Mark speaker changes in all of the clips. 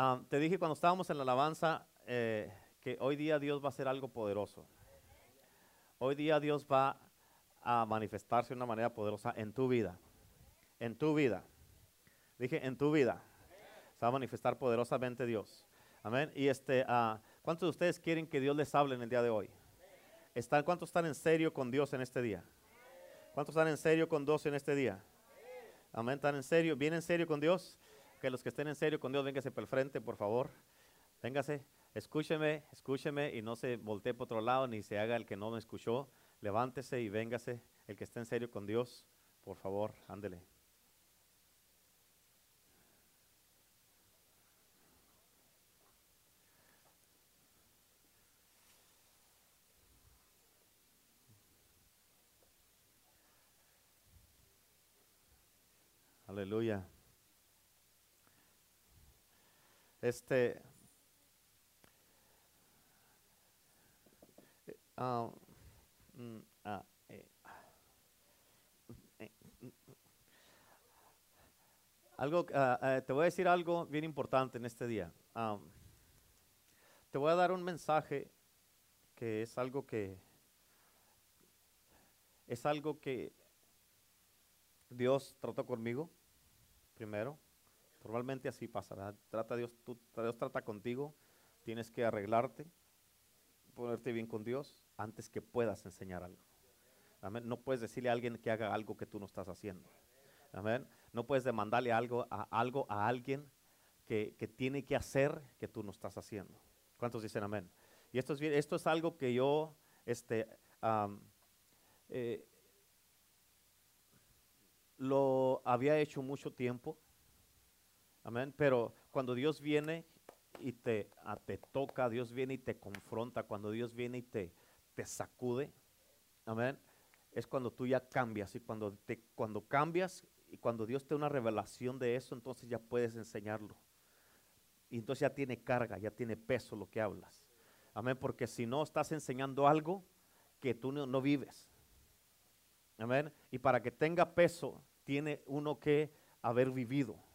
Speaker 1: Ah, te dije cuando estábamos en la alabanza eh, que hoy día Dios va a hacer algo poderoso. Hoy día Dios va a manifestarse de una manera poderosa en tu vida. En tu vida. Dije, en tu vida. Se va a manifestar poderosamente Dios. Amén. Y este, ah, ¿cuántos de ustedes quieren que Dios les hable en el día de hoy? ¿Están, ¿Cuántos están en serio con Dios en este día? ¿Cuántos están en serio con Dios en este día? Amén. ¿Están en serio? ¿Bien en serio con Dios? Que los que estén en serio con Dios, véngase por el frente, por favor. Véngase, escúcheme, escúcheme y no se voltee por otro lado ni se haga el que no me escuchó. Levántese y véngase. El que esté en serio con Dios, por favor, ándele. Aleluya. Este. ah, mm, ah, eh, eh, algo, ah, eh, te voy a decir algo bien importante en este día. Te voy a dar un mensaje que es algo que es algo que Dios trató conmigo primero. Probablemente así pasará. Trata Dios, tú, Dios trata contigo. Tienes que arreglarte, ponerte bien con Dios antes que puedas enseñar algo. Amén. No puedes decirle a alguien que haga algo que tú no estás haciendo. Amén. No puedes demandarle algo a, algo a alguien que, tiene que hacer que tú no estás haciendo. ¿Cuántos dicen amén? Y esto es, esto es algo que yo este, eh, lo había hecho mucho tiempo. Amén. Pero cuando Dios viene y te, te toca, Dios viene y te confronta, cuando Dios viene y te, te sacude, amén, es cuando tú ya cambias. Y cuando, te, cuando cambias y cuando Dios te da una revelación de eso, entonces ya puedes enseñarlo. Y entonces ya tiene carga, ya tiene peso lo que hablas. Amén, porque si no estás enseñando algo que tú no, no vives. Amén. Y para que tenga peso, tiene uno que haber vivido.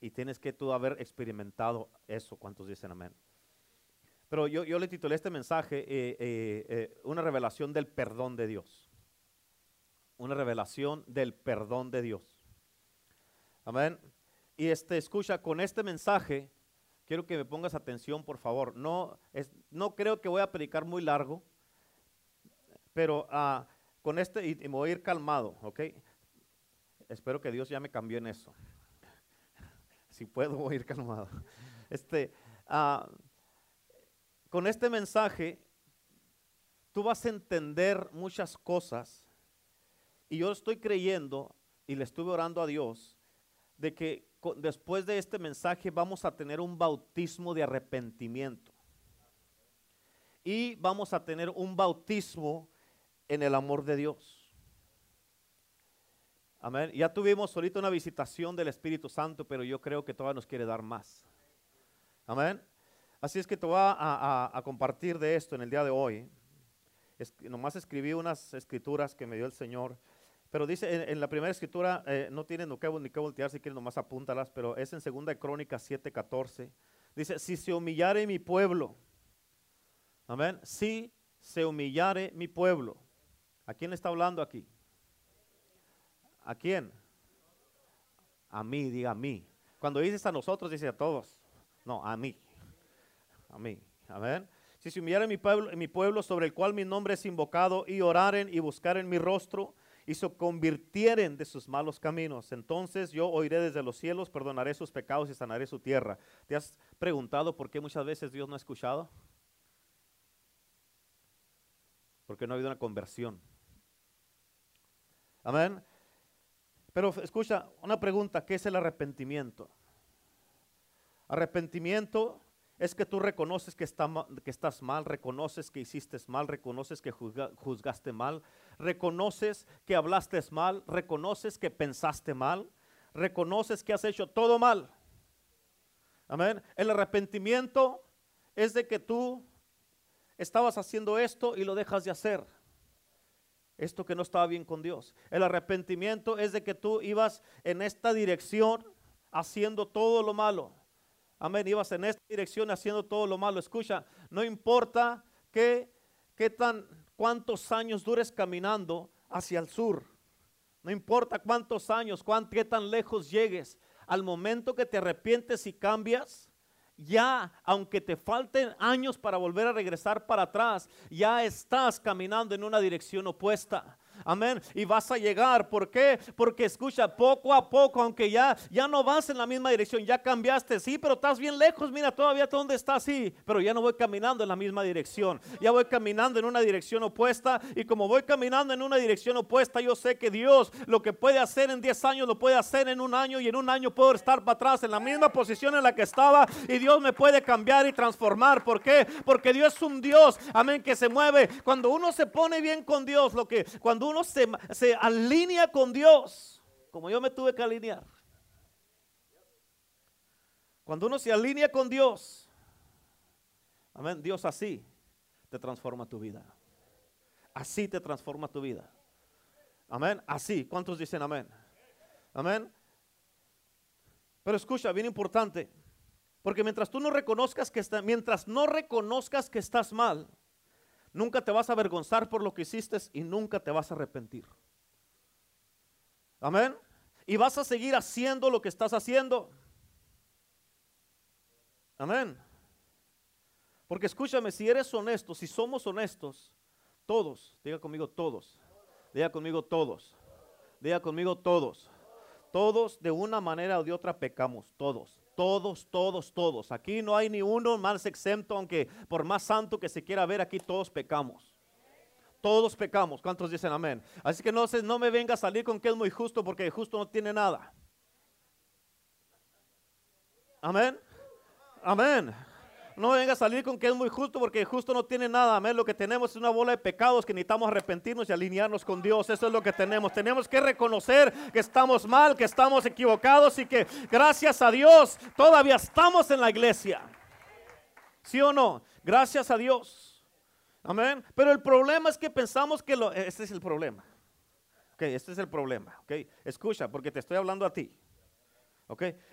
Speaker 1: Y tienes que tú haber experimentado eso. ¿Cuántos dicen amén? Pero yo, yo le titulé este mensaje eh, eh, eh, Una revelación del perdón de Dios. Una revelación del perdón de Dios. Amén. Y este, escucha, con este mensaje, quiero que me pongas atención, por favor. No, es, no creo que voy a predicar muy largo, pero uh, con este, y, voy a ir calmado, ¿ok? Espero que Dios ya me cambió en eso si puedo ir calmado. Este, ah, con este mensaje, tú vas a entender muchas cosas. Y yo estoy creyendo, y le estuve orando a Dios, de que después de este mensaje vamos a tener un bautismo de arrepentimiento. Y vamos a tener un bautismo en el amor de Dios. Amén. Ya tuvimos ahorita una visitación del Espíritu Santo, pero yo creo que todavía nos quiere dar más. Amén. Así es que te voy a, compartir de esto en el día de hoy. Nomás escribí unas escrituras que me dio el Señor. Pero dice, en, la primera escritura, eh, no tienen ni que, ni que voltear, si quieren nomás apúntalas, pero es en segunda Crónicas 7:14. Dice, si se humillare mi pueblo, amén, si se humillare mi pueblo. ¿A quién está hablando aquí? ¿A quién? A mí, diga a mí. Cuando dices a nosotros, dice a todos. No, a mí. A mí. Amén. Si se humillaren mi pueblo, mi pueblo sobre el cual mi nombre es invocado y oraren y buscaren mi rostro y se convirtieren de sus malos caminos, entonces yo oiré desde los cielos, perdonaré sus pecados y sanaré su tierra. ¿Te has preguntado por qué muchas veces Dios no ha escuchado? Porque no ha habido una conversión. Amén. Pero escucha, una pregunta, ¿qué es el arrepentimiento? Arrepentimiento es que tú reconoces que, estás mal, reconoces que hiciste mal, reconoces que juzgaste mal, reconoces que hablaste mal, reconoces que pensaste mal, reconoces que has hecho todo mal. Amén. El arrepentimiento es de que tú estabas haciendo esto y lo dejas de hacer esto que no estaba bien con Dios. El arrepentimiento es de que tú ibas en esta dirección haciendo todo lo malo. amén, ibas en esta dirección haciendo todo lo malo. Escucha, no importa qué, qué tan, cuántos años dures caminando hacia el sur. No importa cuántos años, cuán, qué tan lejos llegues. Al momento que te arrepientes y cambias, ya, aunque te falten años para volver a regresar para atrás, ya estás caminando en una dirección opuesta. Amén. Y vas a llegar. ¿Por qué? Porque escucha, poco a poco, aunque ya, ya no vas en la misma dirección, ya cambiaste, sí, pero estás bien lejos. Mira, todavía dónde estás, sí, pero ya no voy caminando en la misma dirección. Ya voy caminando en una dirección opuesta. Y como voy caminando en una dirección opuesta, yo sé que Dios lo que puede hacer en 10 años lo puede hacer en un año. Y en un año puedo estar para atrás en la misma posición en la que estaba. Y Dios me puede cambiar y transformar. ¿Por qué? Porque Dios es un Dios, amén, que se mueve. Cuando uno se pone bien con Dios, lo que cuando uno se, alinea con Dios, como yo me tuve que alinear. Cuando uno se alinea con Dios, amén, Dios así te transforma tu vida. Así te transforma tu vida. Amén, así. ¿Cuántos dicen amén? Amén. Pero escucha, bien importante, porque mientras tú no reconozcas que está, mientras no reconozcas que estás mal, Nunca te vas a avergonzar por lo que hiciste y nunca te vas a arrepentir. Amén. Y vas a seguir haciendo lo que estás haciendo. Amén. Porque escúchame, si eres honesto, si somos honestos, todos, diga conmigo todos, diga conmigo todos, diga conmigo todos, todos de una manera o de otra pecamos, todos. Todos, todos, todos. Aquí no hay ni uno más exento, aunque por más santo que se quiera ver, aquí todos pecamos. Todos pecamos. ¿Cuántos dicen amén? Así que no, no me venga a salir con que es muy justo, porque justo no tiene nada. Amén. Amén. No venga a salir con que es muy justo porque justo no tiene nada. Amén. Lo que tenemos es una bola de pecados que necesitamos arrepentirnos y alinearnos con Dios. Eso es lo que tenemos. Tenemos que reconocer que estamos mal, que estamos equivocados y que gracias a Dios todavía estamos en la iglesia. ¿Sí o no? Gracias a Dios. Amén. Pero el problema es que pensamos que lo... Este es el problema. Ok, este es el problema. Ok, escucha porque te estoy hablando a ti.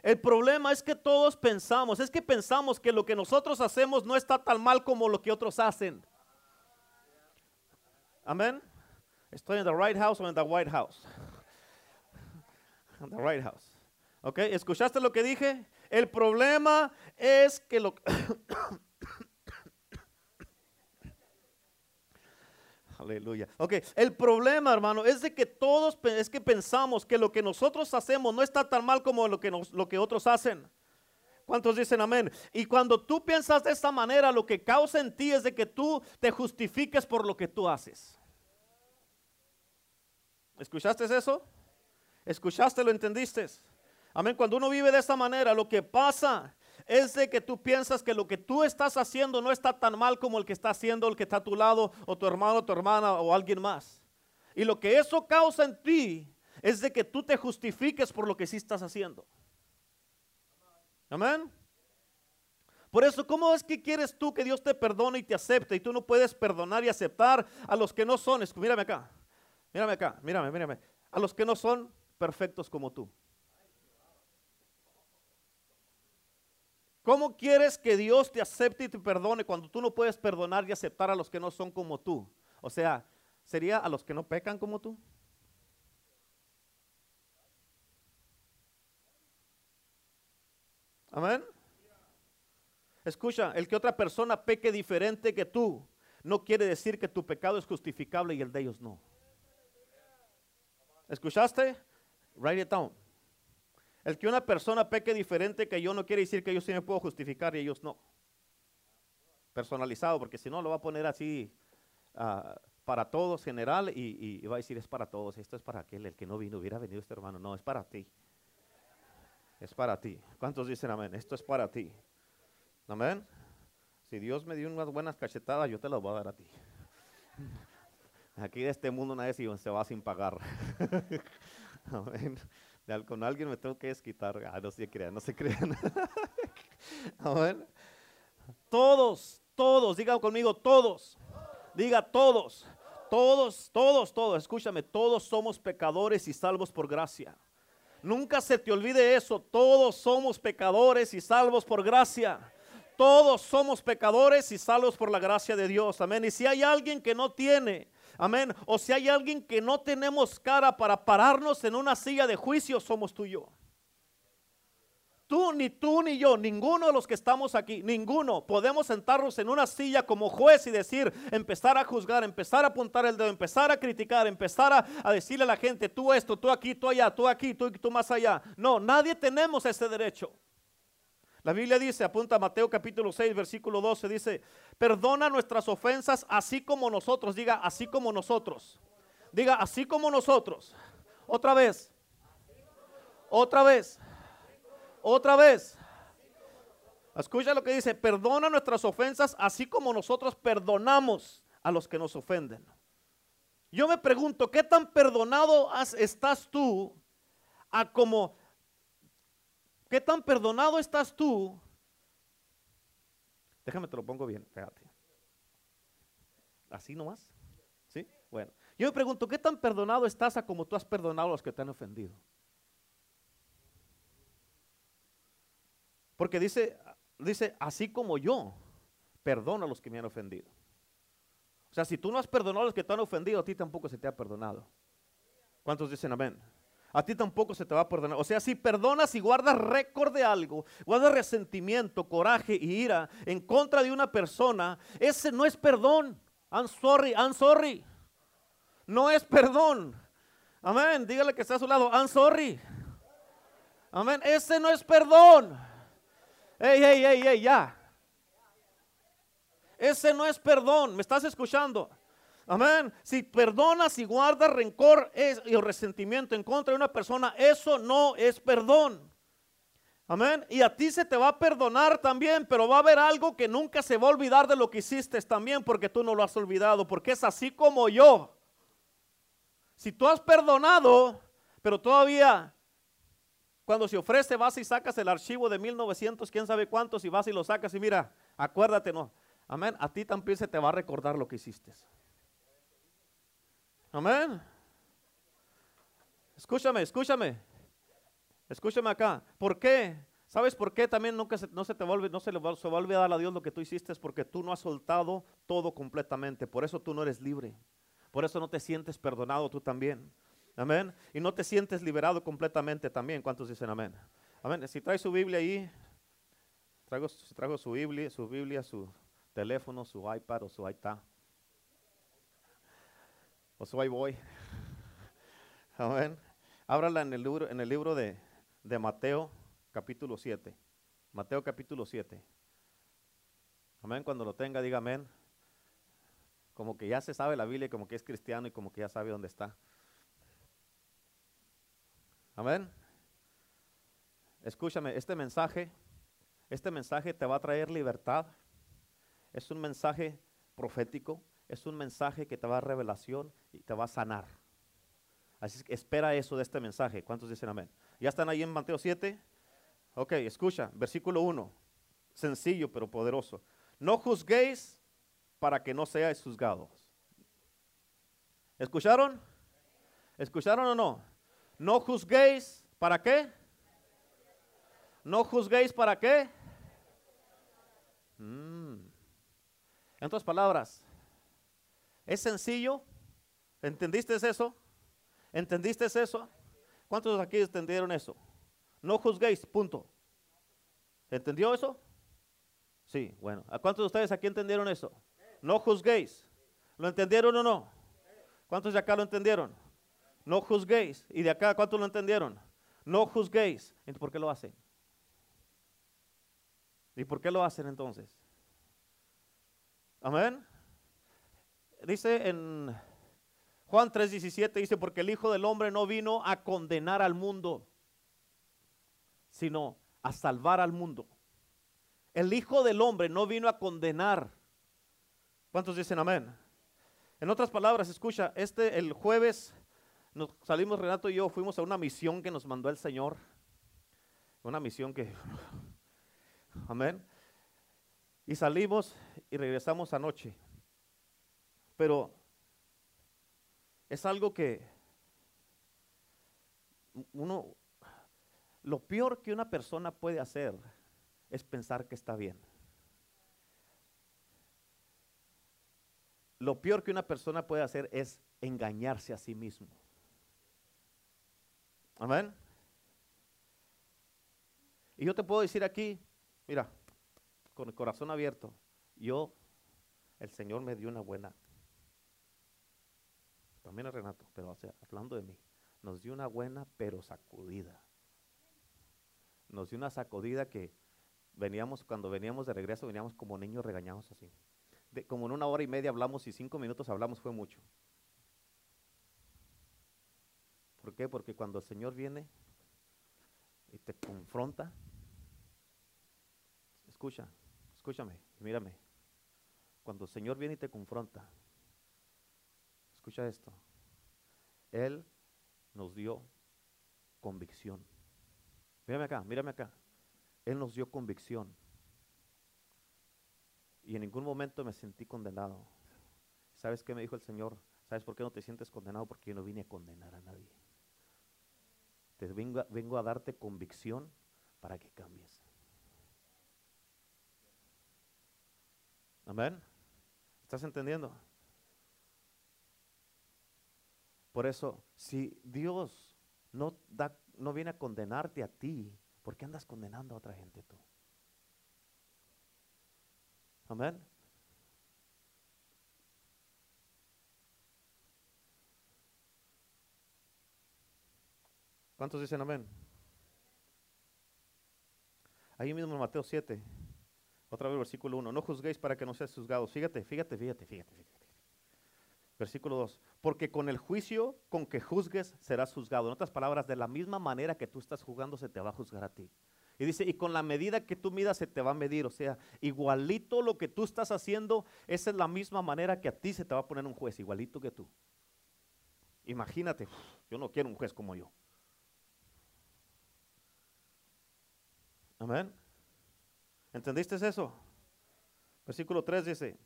Speaker 1: El problema es que todos pensamos, es que pensamos que lo que nosotros hacemos no está tan mal como lo que otros hacen. Amén. Estoy en the right house o en the white house. En the right house. ¿Ok? ¿Escuchaste lo que dije? El problema es que lo Aleluya. Ok, el problema, hermano, es de que todos es que pensamos que lo que nosotros hacemos no está tan mal como lo que, lo que otros hacen. ¿Cuántos dicen amén? Y cuando tú piensas de esta manera, lo que causa en ti es de que tú te justifiques por lo que tú haces. ¿Escuchaste eso? ¿Escuchaste? ¿Lo entendiste? Amén. Cuando uno vive de esta manera, lo que pasa es de que tú piensas que lo que tú estás haciendo no está tan mal como el que está haciendo el que está a tu lado, o tu hermano, tu hermana, o alguien más. Y lo que eso causa en ti es de que tú te justifiques por lo que sí estás haciendo. Amén. Por eso, ¿cómo es que quieres tú que Dios te perdone y te acepte y tú no puedes perdonar y aceptar a los que no son? Mírame acá, mírame acá, mírame, mírame. A los que no son perfectos como tú. ¿Cómo quieres que Dios te acepte y te perdone cuando tú no puedes perdonar y aceptar a los que no son como tú? O sea, ¿sería a los que no pecan como tú? Amén. Escucha, el que otra persona peque diferente que tú no quiere decir que tu pecado es justificable y el de ellos no. ¿Escuchaste? Write it down. El que una persona peque diferente que yo no quiere decir que yo sí me puedo justificar y ellos no. Personalizado, porque si no lo va a poner así ah, para todos general y, va a decir es para todos. Esto es para aquel, el que no vino, hubiera venido este hermano. No, es para ti. Es para ti. ¿Cuántos dicen amén? Esto es para ti. Amén. Si Dios me dio unas buenas cachetadas, yo te las voy a dar a ti. Aquí de este mundo nadie se va sin pagar. Amén con alguien me tengo que desquitar. Ah, no se crean, no se crean. Todos, todos, diga conmigo, todos. Diga todos, todos, todos, todos. Escúchame, todos somos pecadores y salvos por gracia. Nunca se te olvide eso. Todos somos pecadores y salvos por gracia. Todos somos pecadores y salvos por la gracia de Dios. Amén. Y si hay alguien que no tiene, amén, o si hay alguien que no tenemos cara para pararnos en una silla de juicio, somos tú y yo. Tú, ni tú, ni yo, ninguno de los que estamos aquí, ninguno, podemos sentarnos en una silla como juez y decir, empezar a juzgar, empezar a apuntar el dedo, empezar a criticar, empezar a, decirle a la gente, tú esto, tú aquí, tú allá, tú aquí, tú, tú más allá. No, nadie tenemos ese derecho. La Biblia dice, apunta Mateo capítulo 6, versículo 12, dice, perdona nuestras ofensas así como nosotros, diga, así como nosotros. Diga, así como nosotros. Otra vez. Otra vez. Otra vez. Escucha lo que dice, perdona nuestras ofensas así como nosotros perdonamos a los que nos ofenden. Yo me pregunto, ¿qué tan perdonado estás tú a como, qué tan perdonado estás tú? Déjame te lo pongo bien, fíjate. Así nomás. ¿Sí? Bueno, yo me pregunto, ¿qué tan perdonado estás a como tú has perdonado a los que te han ofendido? Porque dice, dice, así como yo, perdona a los que me han ofendido. O sea, si tú no has perdonado a los que te han ofendido, a ti tampoco se te ha perdonado. ¿Cuántos dicen amén? A ti tampoco se te va a perdonar. O sea, si perdonas y guardas récord de algo, guardas resentimiento, coraje y ira en contra de una persona, ese no es perdón. I'm sorry, I'm sorry. No es perdón. Amén. Dígale que está a su lado, I'm sorry. Amén. Ese no es perdón. Ey, ey, ey, ey, ya. Ese no es perdón. ¿Me estás escuchando? Amén. Si perdonas y guardas rencor y resentimiento en contra de una persona, eso no es perdón. Amén. Y a ti se te va a perdonar también, pero va a haber algo que nunca se va a olvidar de lo que hiciste también, porque tú no lo has olvidado, porque es así como yo. Si tú has perdonado, pero todavía cuando se ofrece, vas y sacas el archivo de 1900, quién sabe cuántos, y vas y lo sacas y mira, acuérdate, no. Amén. A ti también se te va a recordar lo que hiciste. Amén. Escúchame, escúchame. Escúchame acá. ¿Por qué? ¿Sabes por qué también nunca se, no se te va, no se le va, se va a olvidar a Dios lo que tú hiciste? Es porque tú no has soltado todo completamente. Por eso tú no eres libre. Por eso no te sientes perdonado tú también. Amén. Y no te sientes liberado completamente también. ¿Cuántos dicen amén? Amén. Si trae su Biblia ahí, traigo, su Biblia, su Biblia, su teléfono, su iPad o su iPad. O su iBoy. Amén. Ábrala en el libro, en el libro de, de Mateo, capítulo 7. Mateo capítulo 7. Amén. Cuando lo tenga, diga amén. Como que ya se sabe la Biblia, como que es cristiano y como que ya sabe dónde está. Amén. Escúchame, este mensaje, este mensaje te va a traer libertad. Es un mensaje profético, es un mensaje que te va a revelación y te va a sanar. Así que espera eso de este mensaje. ¿Cuántos dicen amén? ¿Ya están ahí en Mateo 7? Ok, escucha, versículo 1. Sencillo pero poderoso. No juzguéis para que no seáis juzgados. ¿Escucharon? ¿Escucharon o no? No juzguéis, ¿para qué? No juzguéis, ¿para qué? Mm. En otras palabras, es sencillo. ¿Entendiste eso? ¿Entendiste eso? ¿Cuántos aquí entendieron eso? No juzguéis, punto. ¿Entendió eso? Sí, bueno. ¿A cuántos de ustedes aquí entendieron eso? No juzguéis. ¿Lo entendieron o no? ¿Cuántos de acá lo entendieron? No juzguéis. ¿Y de acá cuántos lo entendieron? No juzguéis. Entonces, ¿por qué lo hacen? ¿Y por qué lo hacen entonces? Amén. Dice en Juan 3:17, dice, porque el Hijo del Hombre no vino a condenar al mundo, sino a salvar al mundo. El Hijo del Hombre no vino a condenar. ¿Cuántos dicen amén? En otras palabras, escucha, este el jueves nos salimos, Renato y yo, fuimos a una misión que nos mandó el Señor. Una misión que, amén. Y salimos y regresamos anoche. Pero es algo que uno, Lo peor que una persona puede hacer es pensar que está bien. Lo peor que una persona puede hacer es engañarse a sí mismo. Amén. Y yo te puedo decir aquí, mira, con el corazón abierto, yo, el Señor me dio una buena, también a Renato, pero hablando de mí, nos dio una buena pero sacudida. Nos dio una sacudida que veníamos, cuando veníamos de regreso, veníamos como niños regañados así. Como en una hora y media hablamos y cinco minutos hablamos fue mucho. ¿Por qué? Porque cuando el Señor viene y te confronta, escucha, escúchame, mírame. Cuando el Señor viene y te confronta, escucha esto. Él nos dio convicción. Mírame acá, mírame acá. Él nos dio convicción. Y en ningún momento me sentí condenado. ¿Sabes qué me dijo el Señor? ¿Sabes por qué no te sientes condenado? Porque yo no vine a condenar a nadie. Te vengo, vengo a darte convicción para que cambies. Amén. ¿Estás entendiendo? Por eso, si Dios no, da, no viene a condenarte a ti, ¿por qué andas condenando a otra gente tú? Amén. ¿Cuántos dicen amén? Ahí mismo en Mateo 7, otra vez versículo 1, no juzguéis para que no seas juzgados. Fíjate, fíjate, fíjate, fíjate, fíjate. Versículo 2, porque con el juicio con que juzgues serás juzgado. En otras palabras, de la misma manera que tú estás juzgando, se te va a juzgar a ti. Y dice, y con la medida que tú midas se te va a medir. O sea, igualito lo que tú estás haciendo, esa es la misma manera que a ti se te va a poner un juez, igualito que tú. Imagínate, yo no quiero un juez como yo. Amén. ¿Entendiste eso? Versículo 3 dice,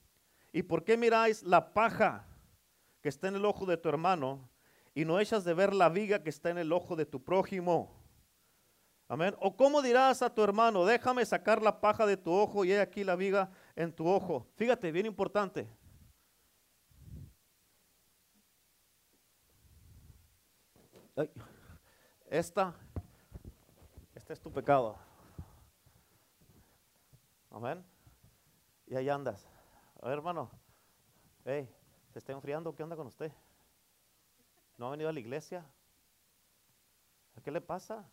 Speaker 1: ¿y por qué miráis la paja que está en el ojo de tu hermano y no echas de ver la viga que está en el ojo de tu prójimo? Amén. ¿O cómo dirás a tu hermano, déjame sacar la paja de tu ojo y he aquí la viga en tu ojo? Fíjate, bien importante. esta, este es tu pecado. Amén. Y ahí andas. A ver, hermano. Hey, ¿se está enfriando? ¿Qué onda con usted? ¿No ha venido a la iglesia? ¿Qué le pasa?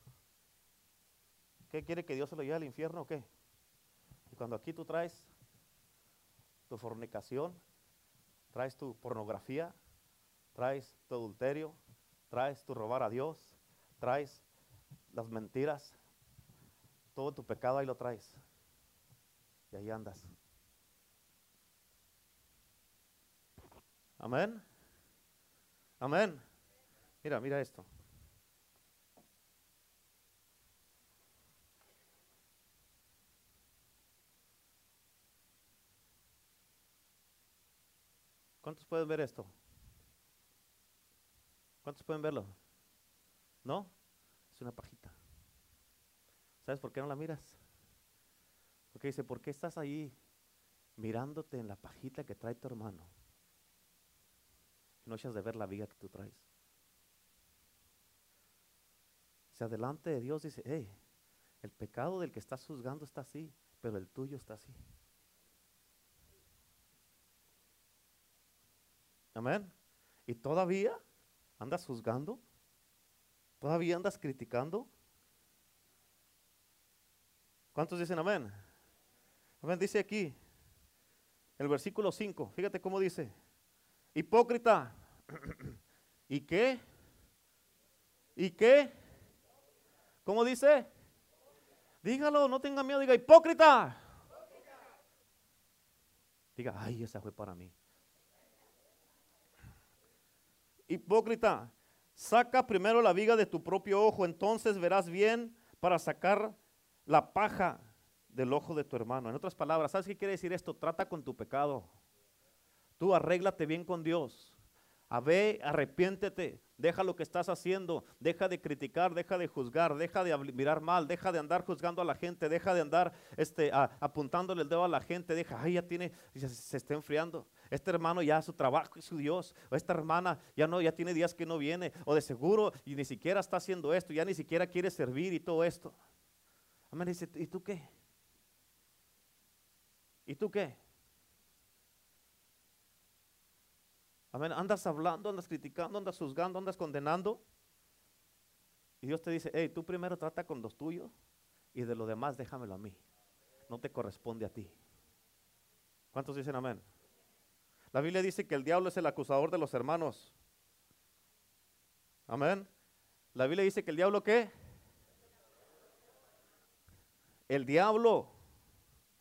Speaker 1: ¿Qué quiere que Dios se lo lleve al infierno o qué? Y cuando aquí tú traes tu fornicación, traes tu pornografía, traes tu adulterio, traes tu robar a Dios, traes las mentiras, todo tu pecado ahí lo traes. Y ahí andas. Amén. Amén. Mira, mira esto. ¿Cuántos pueden ver esto? ¿Cuántos pueden verlo? ¿No? Es una pajita. ¿Sabes por qué no la miras? Porque dice, ¿por qué estás ahí mirándote en la pajita que trae tu hermano? No echas de ver la viga que tú traes. Se adelante de Dios dice, hey, el pecado del que estás juzgando está así, pero el tuyo está así. Amén. ¿Y todavía andas juzgando? ¿Todavía andas criticando? ¿Cuántos dicen amén? Amén, dice aquí, el versículo 5, fíjate cómo dice, hipócrita, ¿y qué? ¿Y qué? ¿Cómo dice? Dígalo, no tenga miedo, diga hipócrita. Diga, ay, esa fue para mí. Hipócrita, saca primero la viga de tu propio ojo, entonces verás bien para sacar la paja del ojo de tu hermano. En otras palabras, ¿sabes qué quiere decir esto? Trata con tu pecado. Tú arréglate bien con Dios. A ve, arrepiéntete, deja lo que estás haciendo, deja de criticar, deja de juzgar, deja de mirar mal, deja de andar juzgando a la gente, deja de andar este, apuntándole el dedo a la gente, deja, ay, ya tiene, se, está enfriando. Este hermano ya su trabajo y su Dios, o esta hermana ya no, ya tiene días que no viene, o de seguro y ni siquiera está haciendo esto, ya ni siquiera quiere servir y todo esto. Amén, dice, ¿y tú qué? ¿Y tú qué? Amén. Andas hablando, andas criticando, andas juzgando, andas condenando. Y Dios te dice, hey, tú primero trata con los tuyos y de lo demás déjamelo a mí. No te corresponde a ti. ¿Cuántos dicen amén? La Biblia dice que el diablo es el acusador de los hermanos. Amén. La Biblia dice que el diablo qué? El diablo,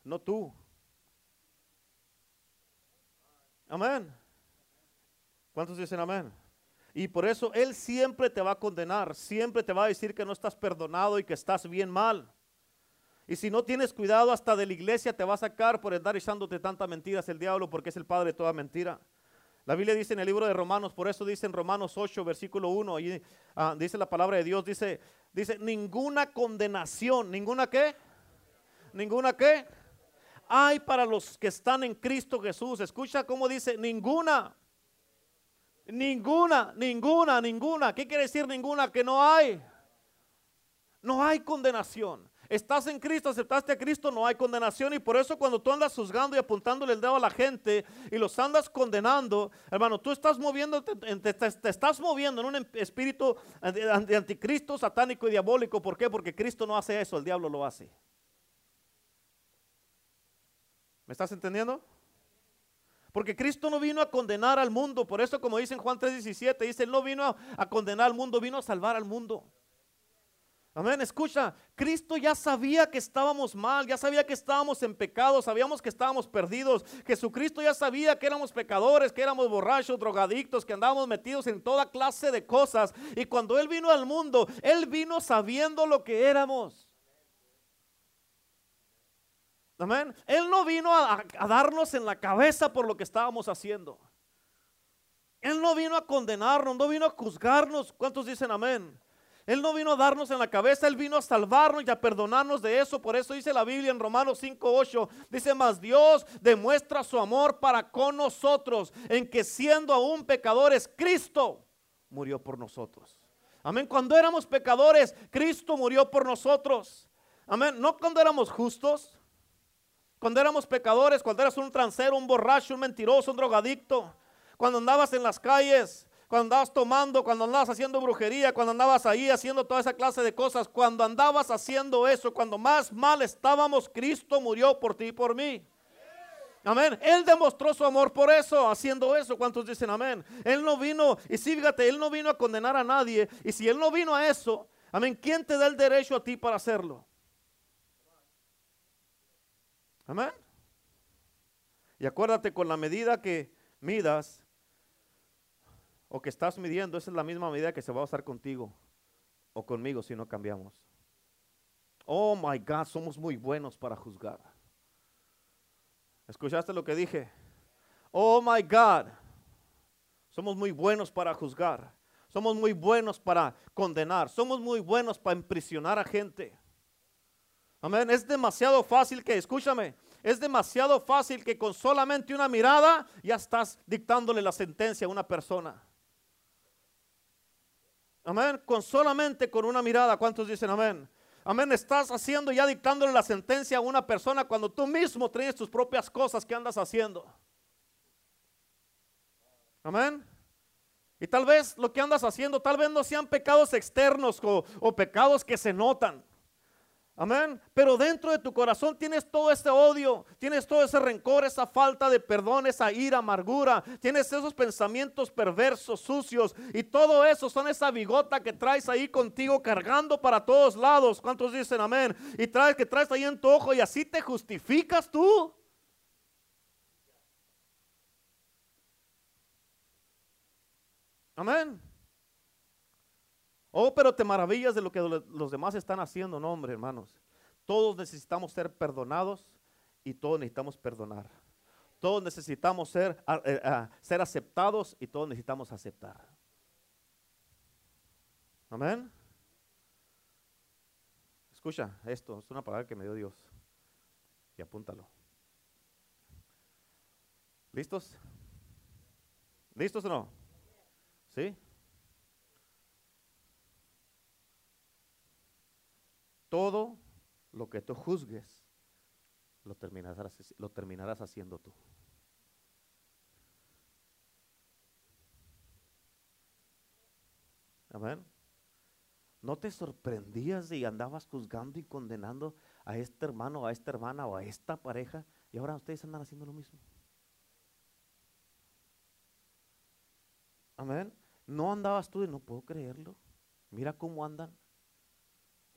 Speaker 1: no tú. Amén. ¿Cuántos dicen amén? Y por eso Él siempre te va a condenar, siempre te va a decir que no estás perdonado y que estás bien mal. Y si no tienes cuidado, hasta de la iglesia te va a sacar por andar echándote tantas mentiras el diablo, porque es el padre de toda mentira. La Biblia dice en el libro de Romanos, por eso dice en Romanos 8, versículo 1, ahí ah, dice la palabra de Dios, dice, dice, ninguna condenación, ninguna qué, ninguna qué, hay para los que están en Cristo Jesús. Escucha cómo dice, ninguna. Ninguna, ninguna, ninguna. ¿Qué quiere decir ninguna? Que no hay. No hay condenación. Estás en Cristo, aceptaste a Cristo, no hay condenación. Y por eso cuando tú andas juzgando y apuntándole el dedo a la gente y los andas condenando, hermano, tú estás moviéndote, te, te- estás moviendo en un em- espíritu de anticristo, satánico y diabólico. ¿Por qué? Porque Cristo no hace eso, el diablo lo hace. ¿Me estás entendiendo? Porque Cristo no vino a condenar al mundo. Por eso, como dice en Juan 3:17, dice, Él no vino a, a condenar al mundo, vino a salvar al mundo. Amén, escucha, Cristo ya sabía que estábamos mal, ya sabía que estábamos en pecado, sabíamos que estábamos perdidos. Jesucristo ya sabía que éramos pecadores, que éramos borrachos, drogadictos, que andábamos metidos en toda clase de cosas. Y cuando Él vino al mundo, Él vino sabiendo lo que éramos. Amén. Él no vino a, darnos en la cabeza por lo que estábamos haciendo. Él no vino a condenarnos, no vino a juzgarnos. ¿Cuántos dicen amén? Él no vino a darnos en la cabeza, Él vino a salvarnos y a perdonarnos de eso. Por eso dice la Biblia en Romanos 5.8, dice, más Dios demuestra su amor para con nosotros, en que siendo aún pecadores, Cristo murió por nosotros. Amén. Cuando éramos pecadores, Cristo murió por nosotros. Amén. No cuando éramos justos, cuando éramos pecadores, cuando eras un transero, un borracho, un mentiroso, un drogadicto, cuando andabas en las calles, cuando andabas tomando, cuando andabas haciendo brujería, cuando andabas ahí haciendo toda esa clase de cosas, cuando andabas haciendo eso, cuando más mal estábamos, Cristo murió por ti y por mí. Amén. Él demostró su amor por eso, haciendo eso. ¿Cuántos dicen amén? Él no vino, y sí, fíjate, Él no vino a condenar a nadie. Y si Él no vino a eso, amén, ¿quién te da el derecho a ti para hacerlo? Amén. Y acuérdate, con la medida que midas o que estás midiendo, esa es la misma medida que se va a usar contigo o conmigo si no cambiamos. Oh my God, somos muy buenos para juzgar. ¿Escuchaste lo que dije? Oh my God, somos muy buenos para juzgar. Somos muy buenos para condenar. Somos muy buenos para imprisionar a gente. Amén. Es demasiado fácil que, escúchame, es demasiado fácil que con solamente una mirada ya estás dictándole la sentencia a una persona. Amén. Con solamente con una mirada. ¿Cuántos dicen amén? Amén. Estás haciendo ya dictándole la sentencia a una persona cuando tú mismo tienes tus propias cosas que andas haciendo. Amén. Y tal vez lo que andas haciendo, tal vez no sean pecados externos o, o pecados que se notan. Amén. Pero dentro de tu corazón tienes todo ese odio, tienes todo ese rencor, esa falta de perdón, esa ira, amargura, tienes esos pensamientos perversos, sucios y todo eso son esa bigota que traes ahí contigo cargando para todos lados. ¿Cuántos dicen amén? Y traes que traes ahí en tu ojo y así te justificas tú. Amén. Oh, pero te maravillas de lo que lo- los demás están haciendo, no, hombre, hermanos. Todos necesitamos ser perdonados y todos necesitamos perdonar. Todos necesitamos ser, eh, ser aceptados y todos necesitamos aceptar. Amén. Escucha esto, es una palabra que me dio Dios. Y apúntalo. ¿Listos? ¿Listos o no? ¿Sí? Todo lo que tú juzgues, lo terminarás, haciendo tú. Amén. ¿No te sorprendías y andabas juzgando y condenando a este hermano, a esta hermana o a esta pareja? Y ahora ustedes andan haciendo lo mismo. Amén. No andabas tú y no puedo creerlo. Mira cómo andan.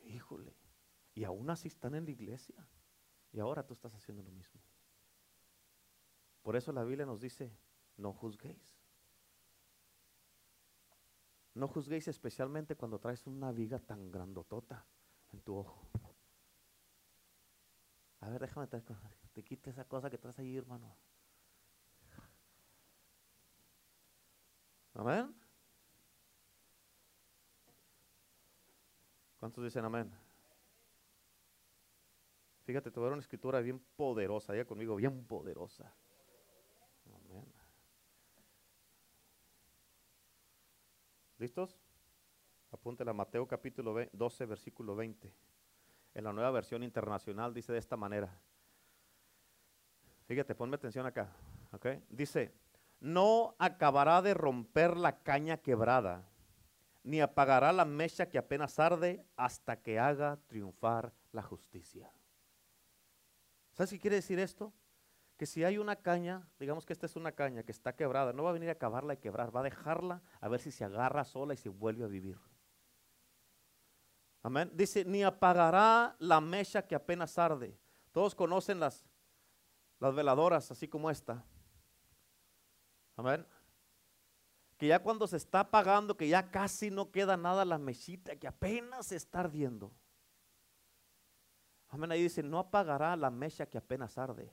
Speaker 1: Híjole. Y aún así están en la iglesia. Y ahora tú estás haciendo lo mismo. Por eso la Biblia nos dice, no juzguéis. No juzguéis especialmente cuando traes una viga tan grandotota en tu ojo. A ver, déjame te quita esa cosa que traes ahí, hermano. Amén. ¿Cuántos dicen amén? Fíjate, te voy a dar una escritura bien poderosa, diga conmigo, bien poderosa. ¿Listos? Apúntela Mateo capítulo ve- 12, versículo 20. En la nueva versión internacional dice de esta manera. Fíjate, ponme atención acá. ¿ok? Dice, no acabará de romper la caña quebrada, ni apagará la mecha que apenas arde hasta que haga triunfar la justicia. ¿Sabes qué quiere decir esto? Que si hay una caña, digamos que esta es una caña que está quebrada, no va a venir a acabarla y quebrar, va a dejarla a ver si se agarra sola y se vuelve a vivir. Amén. Dice, ni apagará la mecha que apenas arde. Todos conocen las, las veladoras, así como esta. Amén. Que ya cuando se está apagando, que ya casi no queda nada la mechita, que apenas se está ardiendo. Amén. Ahí dice, no apagará la mecha que apenas arde.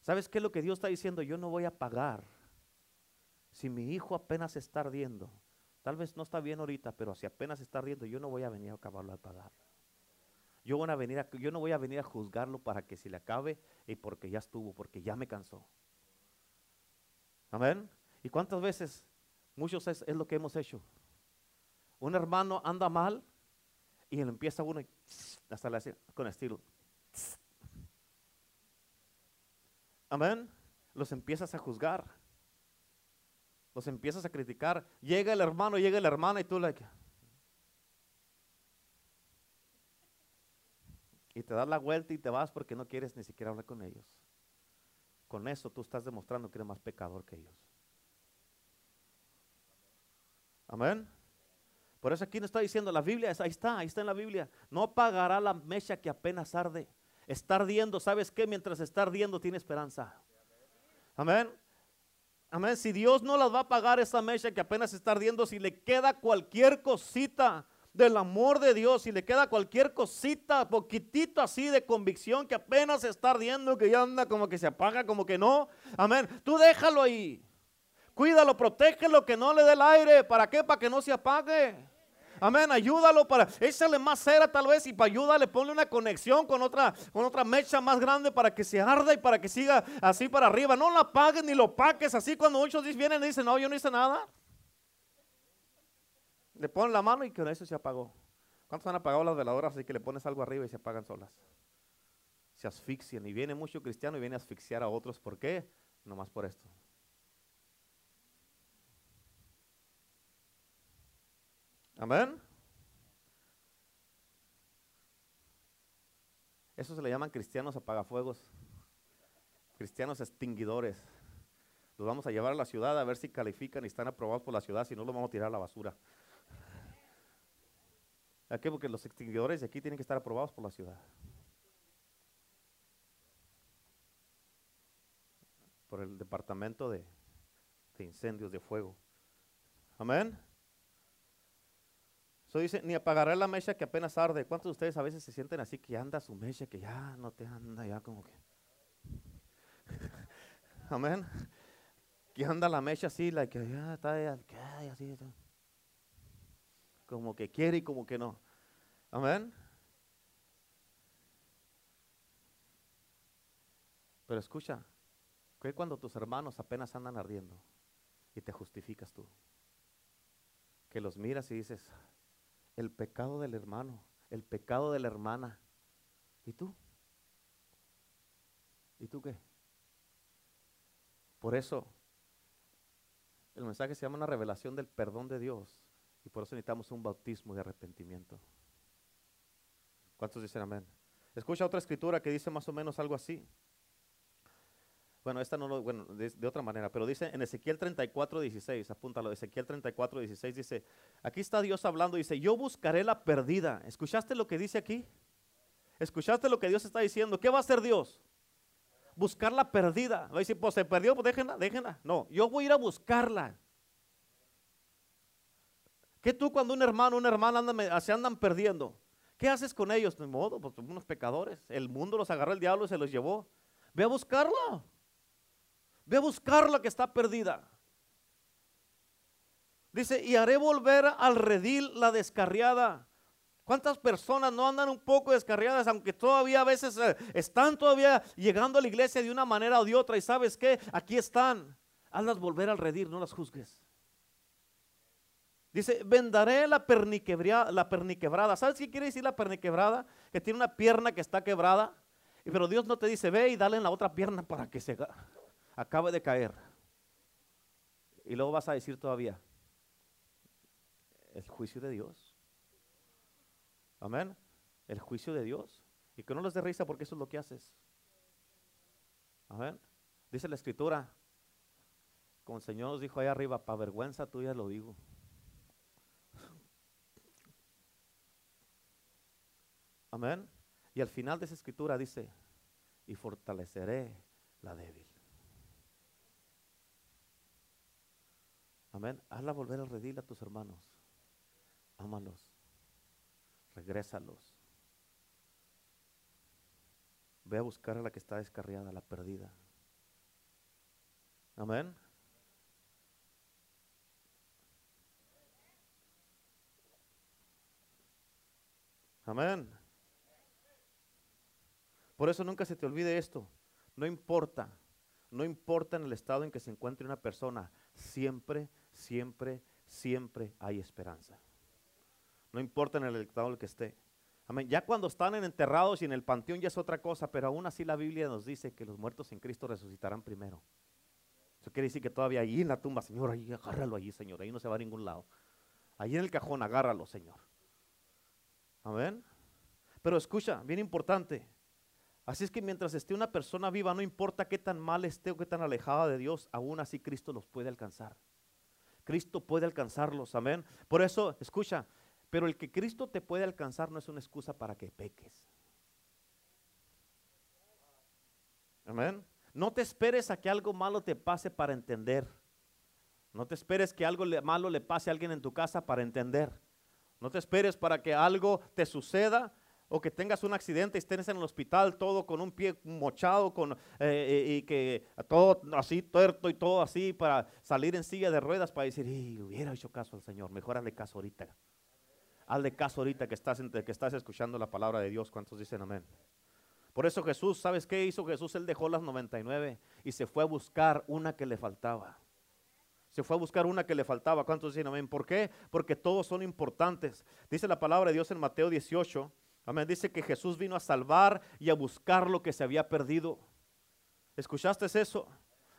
Speaker 1: ¿Sabes qué es lo que Dios está diciendo? Yo no voy a apagar. Si mi hijo apenas está ardiendo, tal vez no está bien ahorita, pero si apenas está ardiendo, yo no voy a venir a acabarlo a apagar. Yo, voy a venir a- yo no voy a venir a juzgarlo para que se le acabe y porque ya estuvo, porque ya me cansó. Amén. ¿Y cuántas veces? Muchos es lo que hemos hecho. Un hermano anda mal y él empieza uno hasta le con estilo. Amén. Los empiezas a juzgar. Los empiezas a criticar. Llega el hermano, llega la hermana y tú like. Y te das la vuelta y te vas porque no quieres ni siquiera hablar con ellos. Con eso tú estás demostrando que eres más pecador que ellos. Amén. Por eso aquí no está diciendo la Biblia, ahí está, ahí está en la Biblia. No apagará la mecha que apenas arde. Está ardiendo, ¿sabes qué? Mientras está ardiendo tiene esperanza. Amén. Amén. Si Dios no las va a apagar esa mecha que apenas está ardiendo, si le queda cualquier cosita del amor de Dios, si le queda cualquier cosita, poquitito así de convicción que apenas está ardiendo, que ya anda como que se apaga, como que no. Amén. Tú déjalo ahí. Cuídalo, protégelo, que no le dé el aire. ¿Para qué? Para que no se apague. Amén, ayúdalo para, échale más cera tal vez y para ayudarle, ponle una conexión con otra, con otra mecha más grande para que se arda y para que siga así para arriba. No lo apagues ni lo paques así cuando muchos vienen y dicen, no, yo no hice nada. Le ponen la mano y con eso se apagó. ¿Cuántos han apagado las veladoras así que le pones algo arriba y se apagan solas? Se asfixian y viene mucho cristiano y viene a asfixiar a otros. ¿Por qué? Nomás por esto. Amén. Eso se le llaman cristianos apagafuegos, cristianos extinguidores. Los vamos a llevar a la ciudad a ver si califican y están aprobados por la ciudad, si no los vamos a tirar a la basura. ¿A qué? Porque los extinguidores de aquí tienen que estar aprobados por la ciudad. Por el departamento de, de incendios, de fuego. Amén. Eso dice, ni apagará la mecha que apenas arde. ¿Cuántos de ustedes a veces se sienten así que anda su mecha, que ya no te anda, ya como que... Amén. Que anda la mecha así, la que ya está así, como que quiere y como que no. Amén. Pero escucha, que cuando tus hermanos apenas andan ardiendo y te justificas tú, que los miras y dices, el pecado del hermano, el pecado de la hermana, ¿y tú? ¿Y tú qué? Por eso, el mensaje se llama una revelación del perdón de Dios y por eso necesitamos un bautismo de arrepentimiento. ¿Cuántos dicen amén? Escucha otra escritura que dice más o menos algo así. Bueno, esta no lo, bueno, de, otra manera, pero dice en Ezequiel 34, 16, apúntalo, Ezequiel 34, 16 dice, aquí está Dios hablando, dice, yo buscaré la perdida. ¿Escuchaste lo que dice aquí? ¿Escuchaste lo que Dios está diciendo? ¿Qué va a hacer Dios? buscar la perdida. Va a pues se perdió, pues déjenla, déjenla. No, yo voy a ir a buscarla. ¿Qué tú cuando un hermano, una hermana se andan perdiendo? ¿Qué haces con ellos? De modo, pues unos pecadores. El mundo los agarró el diablo y se los llevó. Ve a buscarla. Ve a buscarla que está perdida. Dice, y haré volver al redil la descarriada. ¿Cuántas personas no andan un poco descarriadas, aunque todavía a veces eh, están todavía llegando a la iglesia de una manera o de otra? Y sabes qué, aquí están. Hazlas volver al redir, no las juzgues. Dice, vendaré la, la perniquebrada. ¿Sabes qué quiere decir la perniquebrada? Que tiene una pierna que está quebrada. Pero Dios no te dice, ve y dale en la otra pierna para que se acabe de caer. Y luego vas a decir todavía, el juicio de Dios. Amén. El juicio de Dios. Y que no les dé risa porque eso es lo que haces. Amén. Dice la escritura, como el Señor nos dijo ahí arriba, para vergüenza tuya lo digo. Amén. Y al final de esa escritura dice, y fortaleceré la débil. Amén. Hazla volver al redil a tus hermanos. Ámalos regrésalos. Ve a buscar a la que está descarriada, la perdida. Amén. Amén. Por eso nunca se te olvide esto. No importa, no importa en el estado en que se encuentre una persona, siempre, siempre, siempre hay esperanza. No importa en el estado en el que esté. Amén. Ya cuando están enterrados y en el panteón ya es otra cosa, pero aún así la Biblia nos dice que los muertos en Cristo resucitarán primero. Eso quiere decir que todavía ahí en la tumba, Señor, ahí agárralo allí, Señor, ahí no se va a ningún lado. Ahí en el cajón, agárralo, Señor. Amén. Pero escucha, bien importante. Así es que mientras esté una persona viva, no importa qué tan mal esté o qué tan alejada de Dios, aún así Cristo los puede alcanzar. Cristo puede alcanzarlos, amén. Por eso, escucha, pero el que Cristo te puede alcanzar no es una excusa para que peques. Amén. No te esperes a que algo malo te pase para entender. No te esperes que algo malo le pase a alguien en tu casa para entender. No te esperes para que algo te suceda o que tengas un accidente y estés en el hospital todo con un pie mochado con, eh, eh, y que todo así tuerto y todo así para salir en silla de ruedas para decir, hubiera hecho caso al Señor, mejor hazle caso ahorita. Hazle caso ahorita que estás, que estás escuchando la palabra de Dios. ¿Cuántos dicen amén? Por eso Jesús, ¿sabes qué hizo Jesús? Él dejó las 99 y se fue a buscar una que le faltaba. Se fue a buscar una que le faltaba. ¿Cuántos dicen amén? ¿Por qué? Porque todos son importantes. Dice la palabra de Dios en Mateo 18. Amén. Dice que Jesús vino a salvar y a buscar lo que se había perdido. ¿Escuchaste eso?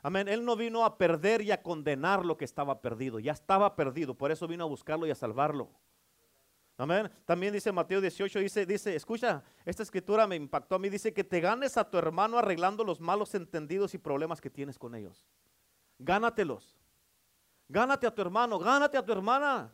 Speaker 1: Amén. Él no vino a perder y a condenar lo que estaba perdido. Ya estaba perdido. Por eso vino a buscarlo y a salvarlo. Amén. También dice Mateo 18, dice, dice, escucha, esta escritura me impactó a mí, dice que te ganes a tu hermano arreglando los malos entendidos y problemas que tienes con ellos. Gánatelos. Gánate a tu hermano, gánate a tu hermana.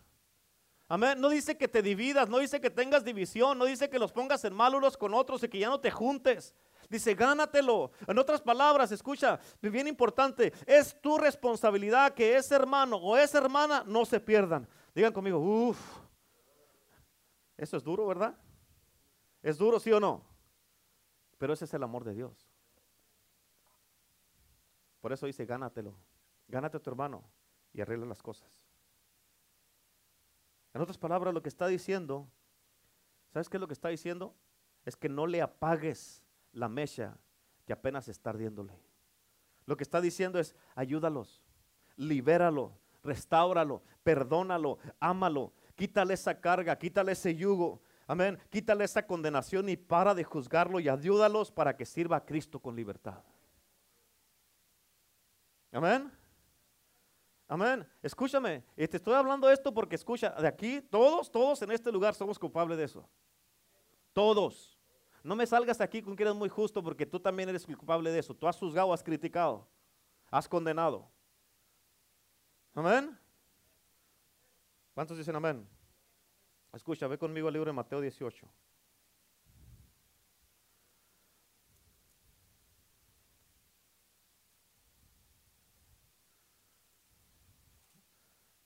Speaker 1: Amén. No dice que te dividas, no dice que tengas división, no dice que los pongas en mal unos con otros y que ya no te juntes. Dice, gánatelo. En otras palabras, escucha, bien importante, es tu responsabilidad que ese hermano o esa hermana no se pierdan. Digan conmigo, uff. Eso es duro, ¿verdad? ¿Es duro, sí o no? Pero ese es el amor de Dios. Por eso dice, gánatelo. Gánate a tu hermano y arregla las cosas. En otras palabras, lo que está diciendo, ¿sabes qué es lo que está diciendo? Es que no le apagues la mecha que apenas está ardiéndole. Lo que está diciendo es, ayúdalos, libéralo, restáuralo, perdónalo, ámalo, quítale esa carga, quítale ese yugo, amén, quítale esa condenación y para de juzgarlo y ayúdalos para que sirva a Cristo con libertad. Amén. Amén. Escúchame, y te estoy hablando esto porque escucha, de aquí todos, todos en este lugar somos culpables de eso. Todos. No me salgas aquí con que eres muy justo porque tú también eres culpable de eso. Tú has juzgado, has criticado, has condenado. Amén. ¿Cuántos dicen amén? Escucha, ve conmigo al libro de Mateo 18.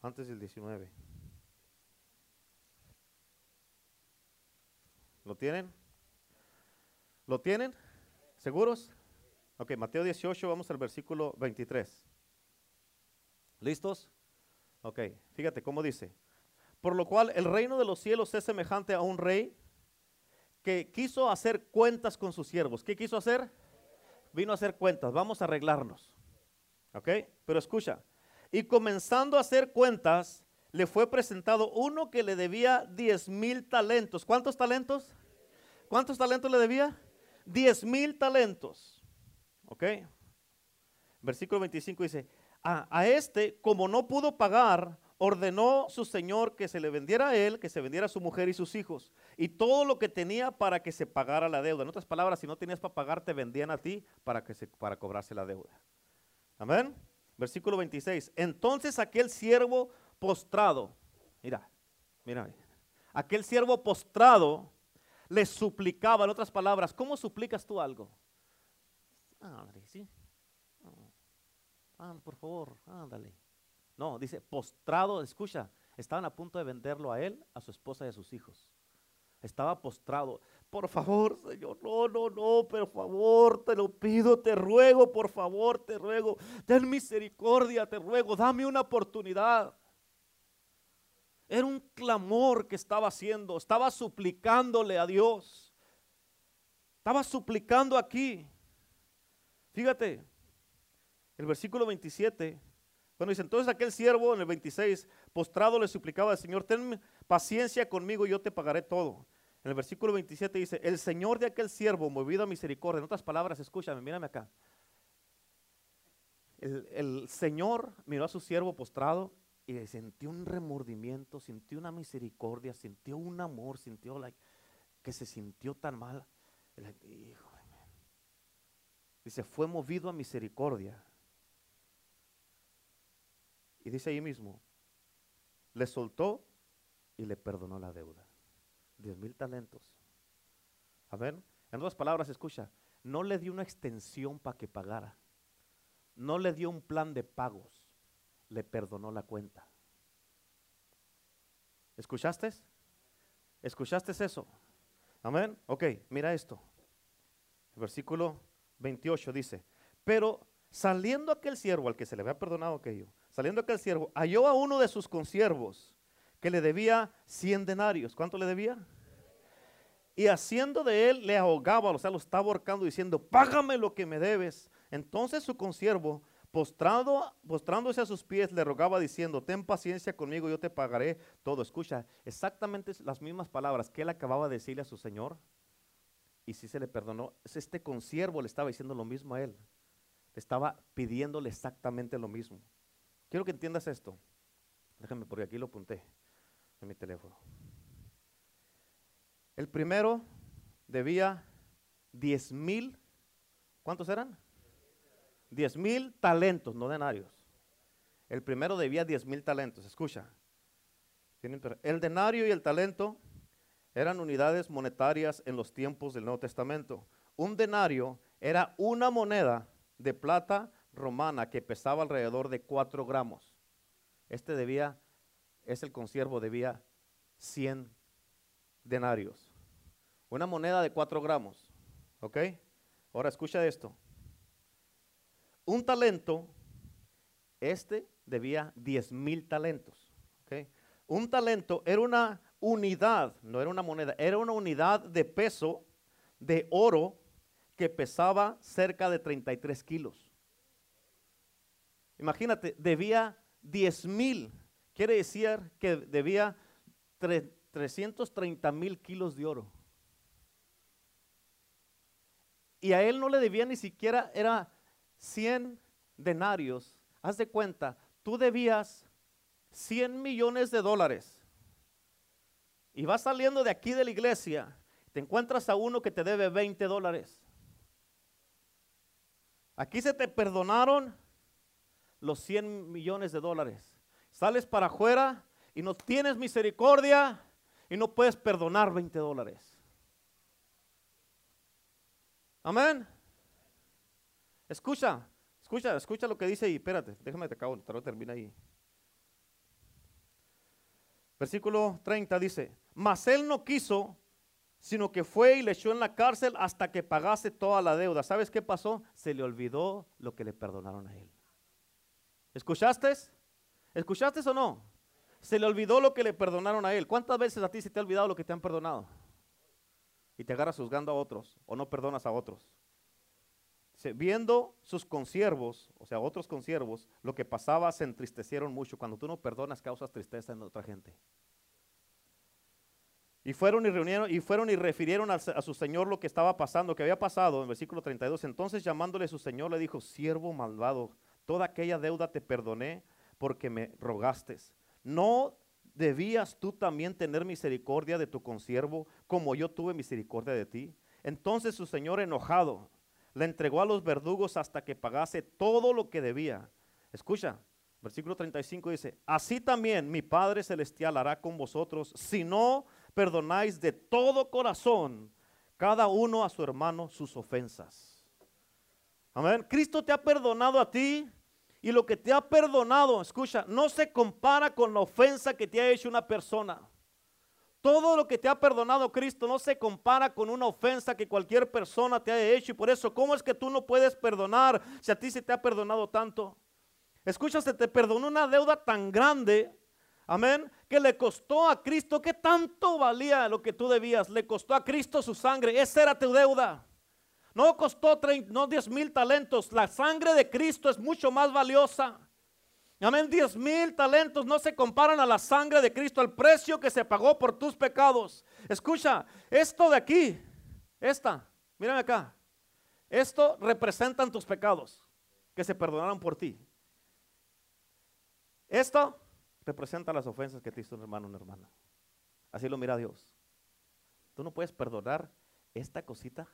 Speaker 1: Antes del 19. ¿Lo tienen? ¿Lo tienen? ¿Seguros? Ok, Mateo 18, vamos al versículo 23. ¿Listos? Ok, fíjate cómo dice. Por lo cual el reino de los cielos es semejante a un rey que quiso hacer cuentas con sus siervos. ¿Qué quiso hacer? Vino a hacer cuentas, vamos a arreglarnos. ¿Ok? Pero escucha, y comenzando a hacer cuentas, le fue presentado uno que le debía 10 mil talentos. ¿Cuántos talentos? ¿Cuántos talentos le debía? 10 mil talentos. ¿Ok? Versículo 25 dice, a, a, este, como no pudo pagar, ordenó su señor que se le vendiera a él, que se vendiera a su mujer y sus hijos, y todo lo que tenía para que se pagara la deuda. En otras palabras, si no tenías para pagar, te vendían a ti para, que se, para cobrarse la deuda. Amén. Versículo 26. Entonces aquel siervo postrado, mira, mira, aquel siervo postrado le suplicaba, en otras palabras, ¿cómo suplicas tú algo? Ándale, sí. Ah, por favor, ándale. No, dice postrado, escucha, estaban a punto de venderlo a él, a su esposa y a sus hijos. Estaba postrado. Por favor, Señor, no, no, no, por favor, te lo pido, te ruego, por favor, te ruego. Ten misericordia, te ruego, dame una oportunidad. Era un clamor que estaba haciendo, estaba suplicándole a Dios. Estaba suplicando aquí. Fíjate, el versículo 27, cuando dice, entonces aquel siervo en el 26, postrado le suplicaba al Señor, ten paciencia conmigo yo te pagaré todo. En el versículo 27 dice, el Señor de aquel siervo, movido a misericordia, en otras palabras, escúchame, mírame acá. El, el Señor miró a su siervo postrado y sintió un remordimiento, sintió una misericordia, sintió un amor, sintió like, que se sintió tan mal. dice, fue movido a misericordia. Y dice ahí mismo, le soltó y le perdonó la deuda. Diez mil talentos. A ver, en otras palabras, escucha, no le dio una extensión para que pagara. No le dio un plan de pagos. Le perdonó la cuenta. ¿Escuchaste? ¿Escuchaste eso? Amén. Ok, mira esto. Versículo 28 dice, pero saliendo aquel siervo al que se le había perdonado aquello, saliendo aquel siervo, halló a uno de sus consiervos que le debía 100 denarios. ¿Cuánto le debía? Y haciendo de él le ahogaba, o sea, lo estaba ahorcando diciendo, págame lo que me debes. Entonces su consiervo, postrado, postrándose a sus pies, le rogaba diciendo, ten paciencia conmigo, yo te pagaré todo. Escucha, exactamente las mismas palabras que él acababa de decirle a su señor. Y si se le perdonó, este consiervo le estaba diciendo lo mismo a él. Le estaba pidiéndole exactamente lo mismo. Quiero que entiendas esto. Déjame, porque aquí lo apunté en mi teléfono. El primero debía 10 mil, ¿cuántos eran? 10 mil talentos, no denarios. El primero debía 10 mil talentos, escucha. El denario y el talento eran unidades monetarias en los tiempos del Nuevo Testamento. Un denario era una moneda de plata romana que pesaba alrededor de 4 gramos. Este debía es el consiervo, debía 100 denarios. Una moneda de 4 gramos. ¿Ok? Ahora escucha esto. un talento, este debía 10 mil talentos. ¿ok? Un talento era una unidad, no era una moneda, era una unidad de peso de oro que pesaba cerca de 33 kilos. Imagínate, debía 10 mil, quiere decir que debía 330 mil kilos de oro. Y a él no le debía ni siquiera, era 100 denarios. Haz de cuenta, tú debías 100 millones de dólares. Y vas saliendo de aquí de la iglesia, te encuentras a uno que te debe 20 dólares. Aquí se te perdonaron los 100 millones de dólares. Sales para afuera y no tienes misericordia y no puedes perdonar 20 dólares. Amén. Escucha, escucha, escucha lo que dice ahí. Espérate, déjame te acabo, te lo termina ahí. Versículo 30 dice, mas él no quiso, sino que fue y le echó en la cárcel hasta que pagase toda la deuda. ¿Sabes qué pasó? Se le olvidó lo que le perdonaron a él. ¿Escuchaste? ¿Escuchaste o no? Se le olvidó lo que le perdonaron a él. ¿Cuántas veces a ti se te ha olvidado lo que te han perdonado? Y te agarras juzgando a otros o no perdonas a otros. Viendo sus consiervos, o sea, otros consiervos, lo que pasaba se entristecieron mucho. Cuando tú no perdonas, causas tristeza en otra gente. Y fueron y reunieron y fueron y refirieron a, a, su señor lo que estaba pasando, que había pasado en versículo 32. Entonces llamándole a su señor le dijo, siervo malvado, toda aquella deuda te perdoné porque me rogaste. ¿No debías tú también tener misericordia de tu consiervo como yo tuve misericordia de ti? Entonces su señor enojado le entregó a los verdugos hasta que pagase todo lo que debía. Escucha, versículo 35 dice, así también mi Padre Celestial hará con vosotros si no perdonáis de todo corazón cada uno a su hermano sus ofensas. Amén. Cristo te ha perdonado a ti y lo que te ha perdonado, escucha, no se compara con la ofensa que te ha hecho una persona. Todo lo que te ha perdonado Cristo no se compara con una ofensa que cualquier persona te haya hecho. Y por eso, ¿cómo es que tú no puedes perdonar si a ti se te ha perdonado tanto? Escucha, se te perdonó una deuda tan grande, amén, que le costó a Cristo. ¿Qué tanto valía lo que tú debías? Le costó a Cristo su sangre. Esa era tu deuda. No costó 30, no 10 mil talentos. La sangre de Cristo es mucho más valiosa. Amén, 10 mil talentos no se comparan a la sangre de Cristo, al precio que se pagó por tus pecados. Escucha, esto de aquí, esta, mírame acá, esto representan tus pecados que se perdonaron por ti. Esto representa las ofensas que te hizo un hermano una hermana. Así lo mira Dios. Tú no puedes perdonar esta cosita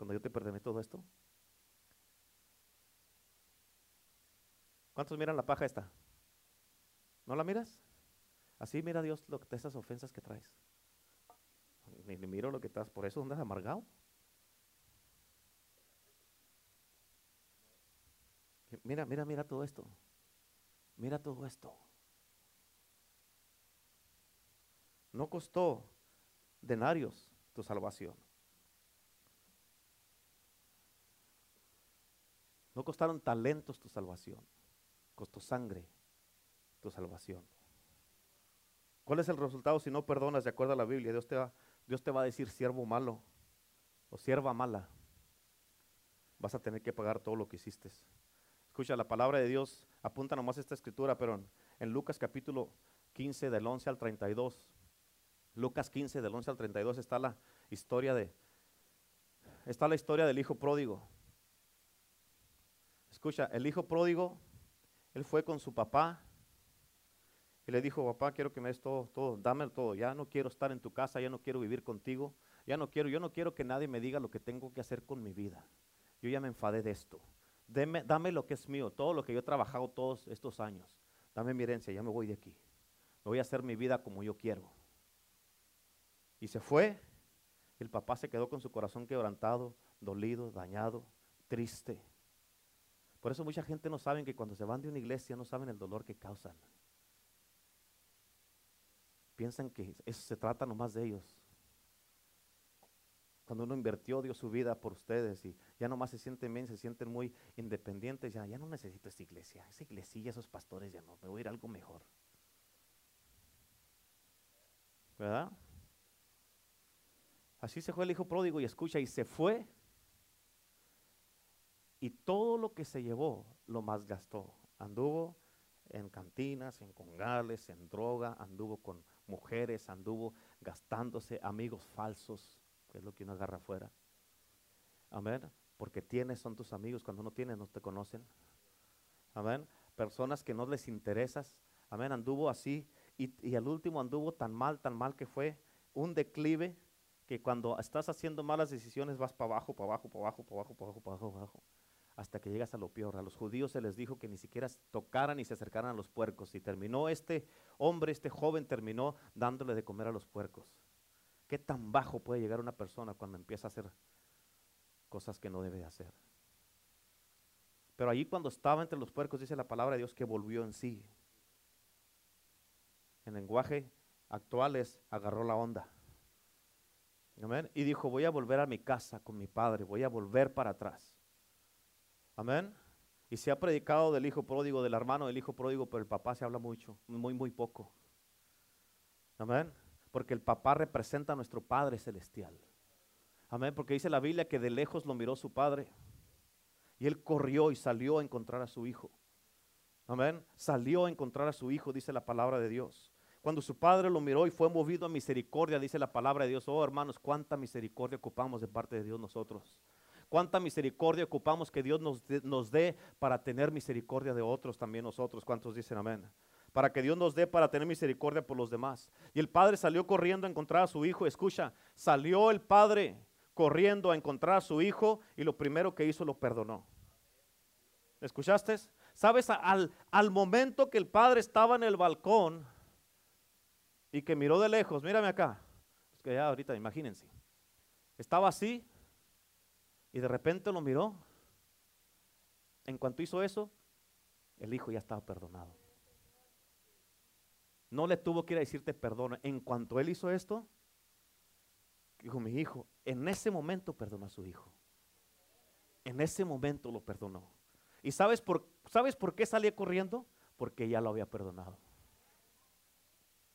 Speaker 1: cuando yo te perdoné todo esto. ¿Cuántos miran la paja esta? ¿No la miras? Así mira Dios lo, esas ofensas que traes. Ni, ni miro lo que estás, por eso andas amargado. Mira, mira, mira todo esto. Mira todo esto. No costó denarios tu salvación. No costaron talentos tu salvación costó sangre tu salvación. ¿Cuál es el resultado si no perdonas de acuerdo a la Biblia? Dios te va, Dios te va a decir siervo malo o sierva mala. Vas a tener que pagar todo lo que hiciste. Escucha, la palabra de Dios apunta nomás esta escritura, pero en, en Lucas capítulo 15 del 11 al 32, Lucas 15 del 11 al 32 está la historia de, está la historia del hijo pródigo. Escucha, el hijo pródigo él fue con su papá y le dijo, papá, quiero que me des todo, todo, dame todo. Ya no quiero estar en tu casa, ya no quiero vivir contigo, ya no quiero, yo no quiero que nadie me diga lo que tengo que hacer con mi vida. Yo ya me enfadé de esto. Dame lo que es mío, todo lo que yo he trabajado todos estos años. Dame mi herencia, ya me voy de aquí. Me voy a hacer mi vida como yo quiero. Y se fue. El papá se quedó con su corazón quebrantado, dolido, dañado, triste. Por eso mucha gente no sabe que cuando se van de una iglesia no saben el dolor que causan. Piensan que eso se trata nomás de ellos. Cuando uno invirtió, dio su vida por ustedes y ya nomás se sienten bien, se sienten muy independientes, ya, ya no necesito esta iglesia, esa iglesia, esos pastores ya no, me voy a ir a algo mejor. ¿Verdad? Así se fue el hijo pródigo y escucha, y se fue. Y todo lo que se llevó, lo más gastó. Anduvo en cantinas, en congales, en droga, anduvo con mujeres, anduvo gastándose amigos falsos, que es lo que uno agarra afuera. Amén. Porque tienes, son tus amigos, cuando no tienes no te conocen. Amén. Personas que no les interesas. Amén. Anduvo así y, y al último anduvo tan mal, tan mal que fue un declive que cuando estás haciendo malas decisiones vas para abajo, para abajo, para abajo, para abajo, para abajo, para abajo, para abajo hasta que llegas a lo peor. A los judíos se les dijo que ni siquiera tocaran ni se acercaran a los puercos. Y terminó este hombre, este joven, terminó dándole de comer a los puercos. ¿Qué tan bajo puede llegar una persona cuando empieza a hacer cosas que no debe hacer? Pero allí cuando estaba entre los puercos, dice la palabra de Dios que volvió en sí. En lenguaje actual es agarró la onda. Y dijo, voy a volver a mi casa con mi padre, voy a volver para atrás. Amén. Y se ha predicado del hijo pródigo, del hermano del hijo pródigo, pero el papá se habla mucho, muy, muy poco. Amén. Porque el papá representa a nuestro Padre Celestial. Amén. Porque dice la Biblia que de lejos lo miró su padre. Y él corrió y salió a encontrar a su hijo. Amén. Salió a encontrar a su hijo, dice la palabra de Dios. Cuando su padre lo miró y fue movido a misericordia, dice la palabra de Dios. Oh hermanos, cuánta misericordia ocupamos de parte de Dios nosotros. Cuánta misericordia ocupamos que Dios nos, nos dé para tener misericordia de otros también nosotros. ¿Cuántos dicen amén? Para que Dios nos dé para tener misericordia por los demás. Y el padre salió corriendo a encontrar a su hijo. Escucha, salió el padre corriendo a encontrar a su hijo y lo primero que hizo lo perdonó. ¿Escuchaste? ¿Sabes? Al, al momento que el padre estaba en el balcón y que miró de lejos, mírame acá, es que ya ahorita imagínense, estaba así y de repente lo miró. En cuanto hizo eso, el hijo ya estaba perdonado. No le tuvo que ir a decirte perdón. En cuanto él hizo esto, dijo mi hijo, en ese momento perdonó a su hijo. En ese momento lo perdonó. ¿Y sabes por, sabes por qué salía corriendo? Porque ya lo había perdonado.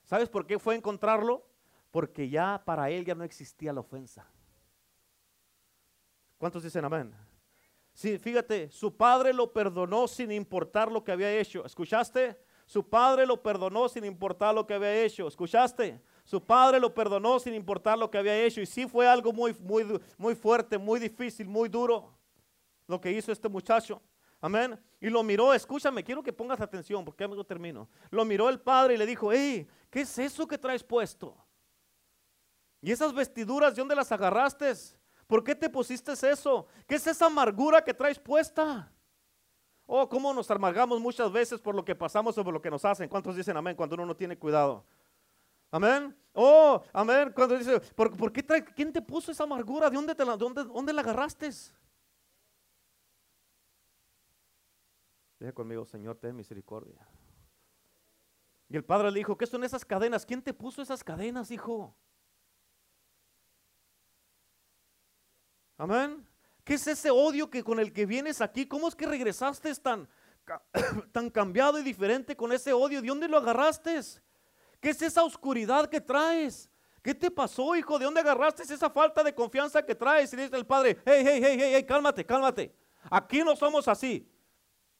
Speaker 1: ¿Sabes por qué fue a encontrarlo? Porque ya para él ya no existía la ofensa. ¿Cuántos dicen amén? Sí, fíjate, su padre lo perdonó sin importar lo que había hecho. ¿Escuchaste? Su padre lo perdonó sin importar lo que había hecho. ¿Escuchaste? Su padre lo perdonó sin importar lo que había hecho. Y sí fue algo muy, muy, muy fuerte, muy difícil, muy duro lo que hizo este muchacho. Amén. Y lo miró, escúchame, quiero que pongas atención porque me termino. Lo miró el padre y le dijo, hey, ¿qué es eso que traes puesto? ¿Y esas vestiduras de dónde las agarraste? ¿Por qué te pusiste eso? ¿Qué es esa amargura que traes puesta? Oh, cómo nos amargamos muchas veces por lo que pasamos o por lo que nos hacen. ¿Cuántos dicen amén cuando uno no tiene cuidado? Amén. Oh, amén. Cuando dice, ¿por, qué trae, quién te puso esa amargura? ¿De dónde, te la, dónde, dónde la agarraste? Deja conmigo, Señor, ten misericordia. Y el padre le dijo, ¿qué son esas cadenas? ¿Quién te puso esas cadenas, hijo? Amén. ¿Qué es ese odio que con el que vienes aquí? ¿Cómo es que regresaste tan, tan cambiado y diferente con ese odio? ¿De dónde lo agarraste? ¿Qué es esa oscuridad que traes? ¿Qué te pasó, hijo? ¿De dónde agarraste esa falta de confianza que traes? Y dice el padre, hey, hey, hey, hey, hey, cálmate, cálmate. Aquí no somos así.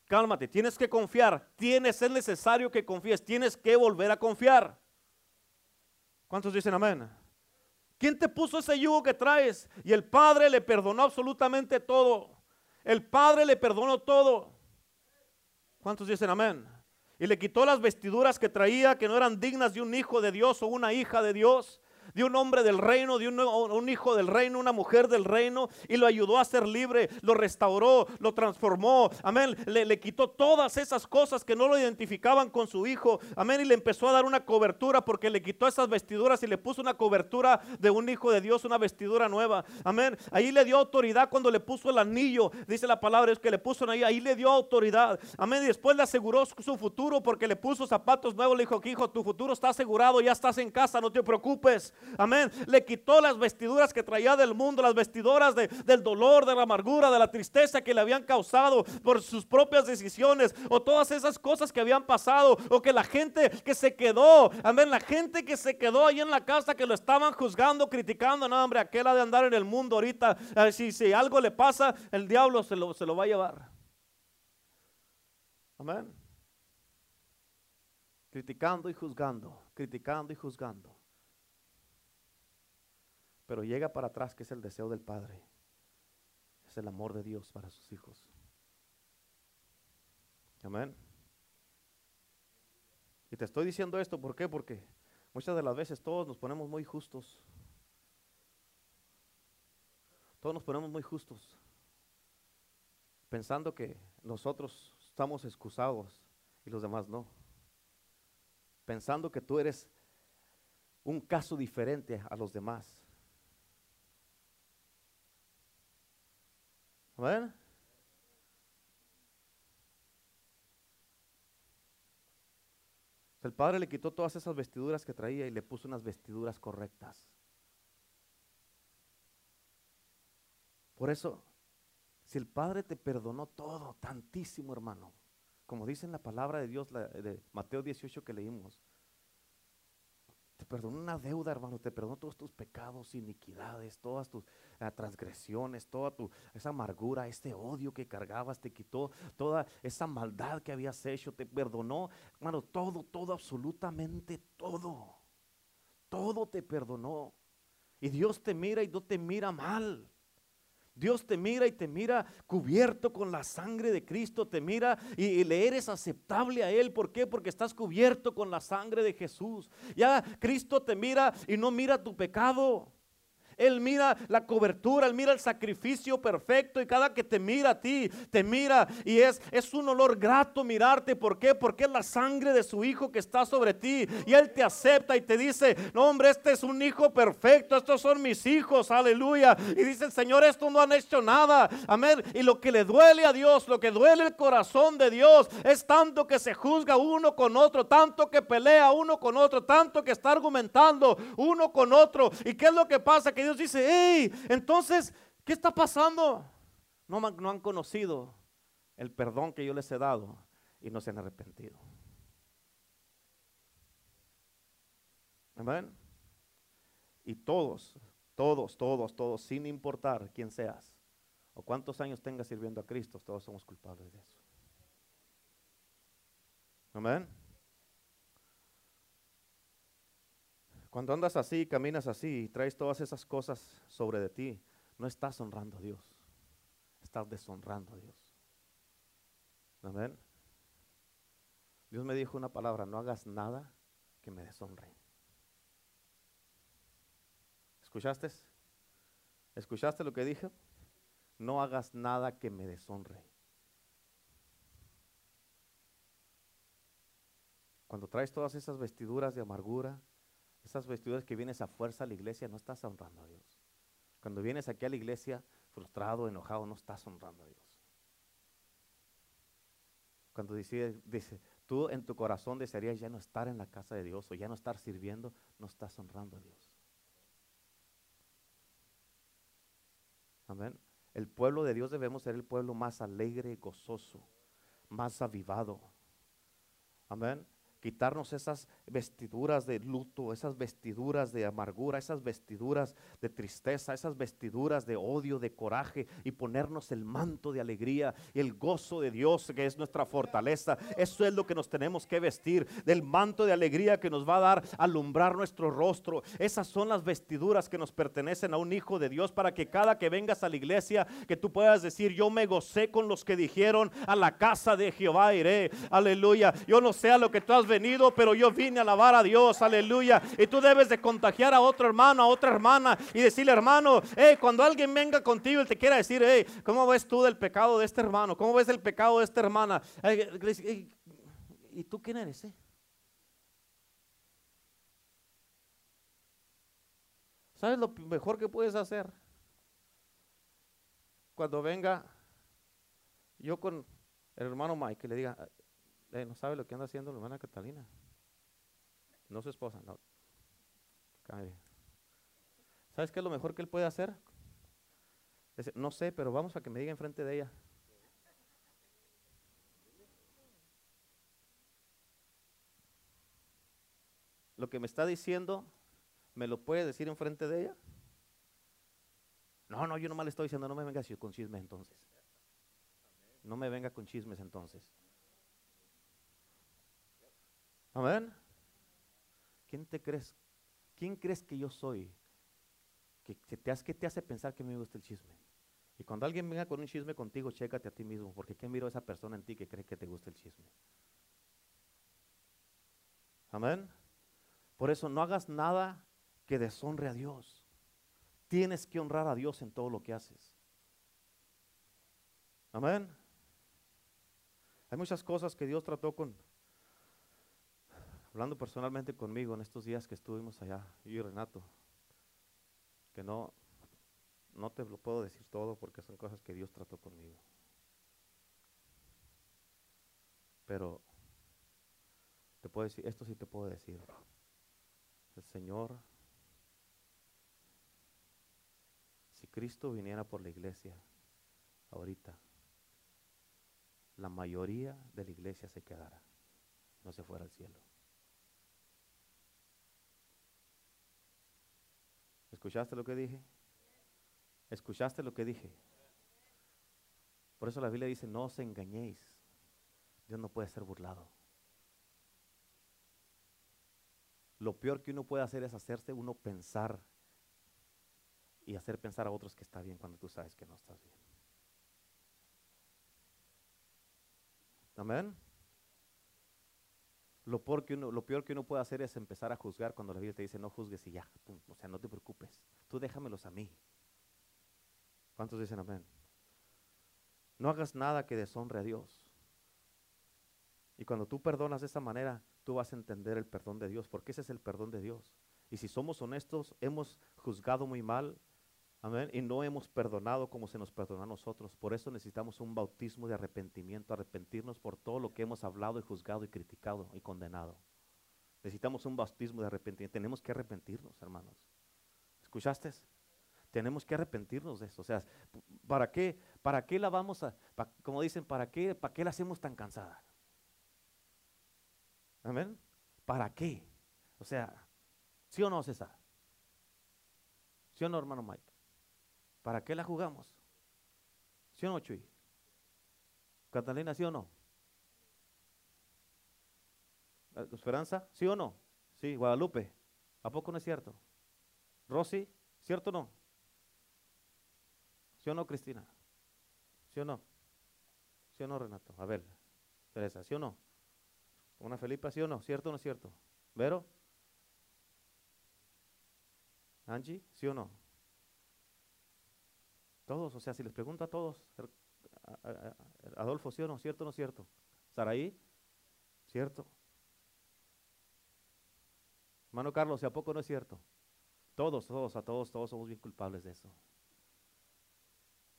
Speaker 1: Cálmate, tienes que confiar. Tienes, es necesario que confíes. Tienes que volver a confiar. ¿Cuántos dicen amén? ¿Quién te puso ese yugo que traes? Y el Padre le perdonó absolutamente todo. El Padre le perdonó todo. ¿Cuántos dicen amén? Y le quitó las vestiduras que traía, que no eran dignas de un hijo de Dios o una hija de Dios de un hombre del reino, de un, hijo del reino, una mujer del reino, y lo ayudó a ser libre, lo restauró, lo transformó, amén, le, le quitó todas esas cosas que no lo identificaban con su hijo, amén, y le empezó a dar una cobertura porque le quitó esas vestiduras y le puso una cobertura de un hijo de Dios, una vestidura nueva, amén, ahí le dio autoridad cuando le puso el anillo, dice la palabra, es que le puso ahí, ahí le dio autoridad, amén, y después le aseguró su futuro porque le puso zapatos nuevos, le dijo, hijo, tu futuro está asegurado, ya estás en casa, no te preocupes, Amén. Le quitó las vestiduras que traía del mundo, las vestiduras de- del dolor, de la amargura, de la tristeza que le habían causado por sus propias decisiones o todas esas cosas que habían pasado o que la gente que se quedó, amén, la gente que se quedó ahí en la casa que lo estaban juzgando, criticando, no hombre, aquel ha de andar en el mundo ahorita, si, si algo le pasa, el diablo se lo, se lo va a llevar. Amén. Criticando y juzgando, criticando y juzgando. Pero llega para atrás que es el deseo del Padre. Es el amor de Dios para sus hijos. Amén. Y te estoy diciendo esto, ¿por qué? Porque muchas de las veces todos nos ponemos muy justos. Todos nos ponemos muy justos. Pensando que nosotros estamos excusados y los demás no. Pensando que tú eres un caso diferente a los demás. El padre le quitó todas esas vestiduras que traía y le puso unas vestiduras correctas. Por eso, si el Padre te perdonó todo, tantísimo hermano, como dice en la palabra de Dios de Mateo 18 que leímos, te perdonó una deuda, hermano, te perdonó todos tus pecados, iniquidades, todas tus ah, transgresiones, toda tu esa amargura, este odio que cargabas, te quitó toda esa maldad que habías hecho, te perdonó, hermano, todo, todo, absolutamente todo. Todo te perdonó. Y Dios te mira y no te mira mal. Dios te mira y te mira cubierto con la sangre de Cristo, te mira y, le eres aceptable a Él. ¿Por qué? Porque estás cubierto con la sangre de Jesús. Ya Cristo te mira y no mira tu pecado. Él mira la cobertura, Él mira el sacrificio perfecto y cada que te mira a ti, te mira y es, es un olor grato mirarte. ¿Por qué? Porque es la sangre de su Hijo que está sobre ti y Él te acepta y te dice, no hombre, este es un Hijo perfecto, estos son mis hijos, aleluya. Y dice el Señor, estos no han hecho nada, amén. Y lo que le duele a Dios, lo que duele el corazón de Dios es tanto que se juzga uno con otro, tanto que pelea uno con otro, tanto que está argumentando uno con otro. ¿Y qué es lo que pasa? Que Dios dice, hey, entonces, ¿qué está pasando? No, no han conocido el perdón que yo les he dado y no se han arrepentido. Amén. Y todos, todos, todos, todos, sin importar quién seas o cuántos años tengas sirviendo a Cristo, todos somos culpables de eso. Amén. Cuando andas así, caminas así y traes todas esas cosas sobre de ti, no estás honrando a Dios, estás deshonrando a Dios. Amén. Dios me dijo una palabra, no hagas nada que me deshonre. ¿Escuchaste? ¿Escuchaste lo que dije? No hagas nada que me deshonre. Cuando traes todas esas vestiduras de amargura, esas vestiduras que vienes a fuerza a la iglesia, no estás honrando a Dios. Cuando vienes aquí a la iglesia frustrado, enojado, no estás honrando a Dios. Cuando dice, dice, tú en tu corazón desearías ya no estar en la casa de Dios o ya no estar sirviendo, no estás honrando a Dios. Amén. El pueblo de Dios debemos ser el pueblo más alegre, gozoso, más avivado. Amén. Quitarnos esas vestiduras de luto, esas vestiduras de amargura, esas vestiduras de tristeza, esas vestiduras de odio, de coraje y ponernos el manto de alegría y el gozo de Dios que es nuestra fortaleza. Eso es lo que nos tenemos que vestir, del manto de alegría que nos va a dar alumbrar nuestro rostro. Esas son las vestiduras que nos pertenecen a un hijo de Dios para que cada que vengas a la iglesia, que tú puedas decir, yo me gocé con los que dijeron, a la casa de Jehová iré. Aleluya. Yo no sé a lo que tú has venido, pero yo vine a alabar a Dios. Aleluya. Y tú debes de contagiar a otro hermano, a otra hermana y decirle, hermano, hey, cuando alguien venga contigo y te quiera decir, hey, ¿cómo ves tú del pecado de este hermano? ¿Cómo ves el pecado de esta hermana? Hey, le dice, "Hey, ¿Y tú quién eres? eh? ¿Sabes lo mejor que puedes hacer? Cuando venga yo con el hermano Mike, que le diga, "Eh, no sabe lo que anda haciendo la hermana Catalina. No su esposa, no. ¿Sabes qué es lo mejor que él puede hacer? No sé, pero vamos a que me diga enfrente de ella. Lo que me está diciendo, ¿me lo puede decir enfrente de ella? No, no, yo nomás le estoy diciendo, no me vengas con chismes entonces. No me venga con chismes entonces. Amén. ¿Quién te crees? ¿Quién crees que yo soy? Hace, te hace pensar que me gusta el chisme. Y cuando alguien venga con un chisme contigo, chécate a ti mismo, porque ¿qué miro a esa persona en ti que cree que te gusta el chisme? Amén. Por eso no hagas nada que deshonre a Dios. Tienes que honrar a Dios en todo lo que haces. Amén. Hay muchas cosas que Dios trató con, hablando personalmente conmigo en estos días que estuvimos allá, y Renato, que no, no te lo puedo decir todo porque son cosas que Dios trató conmigo. Pero te puedo decir, esto sí te puedo decir. El Señor, si Cristo viniera por la iglesia ahorita, la mayoría de la iglesia se quedara, no se fuera al cielo. ¿Escuchaste lo que dije? ¿Escuchaste lo que dije? Por eso la Biblia dice, no os engañéis. Dios no puede ser burlado. Lo peor que uno puede hacer es hacerse uno pensar y hacer pensar a otros que está bien cuando tú sabes que no estás bien. Amén. Lo peor, que uno, lo peor que uno puede hacer es empezar a juzgar cuando la Biblia te dice no juzgues y ya. O sea, no te preocupes. Tú déjamelos a mí. ¿Cuántos dicen amén? No hagas nada que deshonre a Dios. Y cuando tú perdonas de esa manera, tú vas a entender el perdón de Dios, porque ese es el perdón de Dios. Y si somos honestos, hemos juzgado muy mal, amén, y no hemos perdonado como se nos perdonó a nosotros. Por eso necesitamos un bautismo de arrepentimiento, arrepentirnos por todo lo que hemos hablado y juzgado y criticado y condenado. Necesitamos un bautismo de arrepentimiento. Tenemos que arrepentirnos, hermanos. ¿Escuchaste? Tenemos que arrepentirnos de eso. O sea, ¿para qué, para qué la vamos a, como dicen, ¿para qué, para qué la hacemos tan cansada? Amén. ¿Para qué? O sea, ¿sí o no, César? ¿Sí o no, hermano Mike? ¿Para qué la jugamos? ¿Sí o no, Chuy? ¿Catalina, sí o no? ¿Esperanza? ¿Sí o no? Sí, Guadalupe. ¿A poco no es cierto? ¿Rosy? ¿Cierto o no? ¿Sí o no, Cristina? ¿Sí o no? ¿Sí o no, Renato? A ver, Teresa, ¿sí o no? ¿Una Felipa, sí o no? ¿Cierto o no es cierto? ¿Vero? ¿Angie? ¿Sí o no? Todos, o sea, si les pregunto a todos, er, Adolfo, ¿sí o no? ¿Cierto o no cierto? ¿Saraí? ¿Cierto? Hermano Carlos, ¿y a poco no es cierto? Todos, todos, a todos, todos somos bien culpables de eso.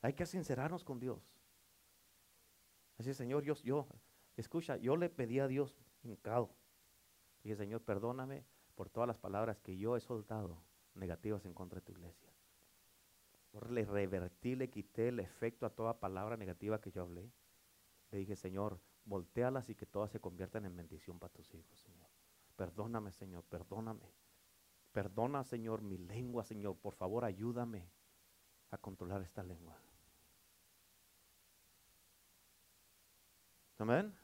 Speaker 1: Hay que sincerarnos con Dios. Así, Señor, yo, yo, escucha, yo le pedí a Dios hincado. Dije, Señor, perdóname por todas las palabras que yo he soltado negativas en contra de tu iglesia. Le revertí, le quité el efecto a toda palabra negativa que yo hablé. Le dije, Señor, voltealas y que todas se conviertan en bendición para tus hijos, Señor. Perdóname, Señor, perdóname. Perdona, Señor, mi lengua, Señor. Por favor, ayúdame a controlar esta lengua. Amén.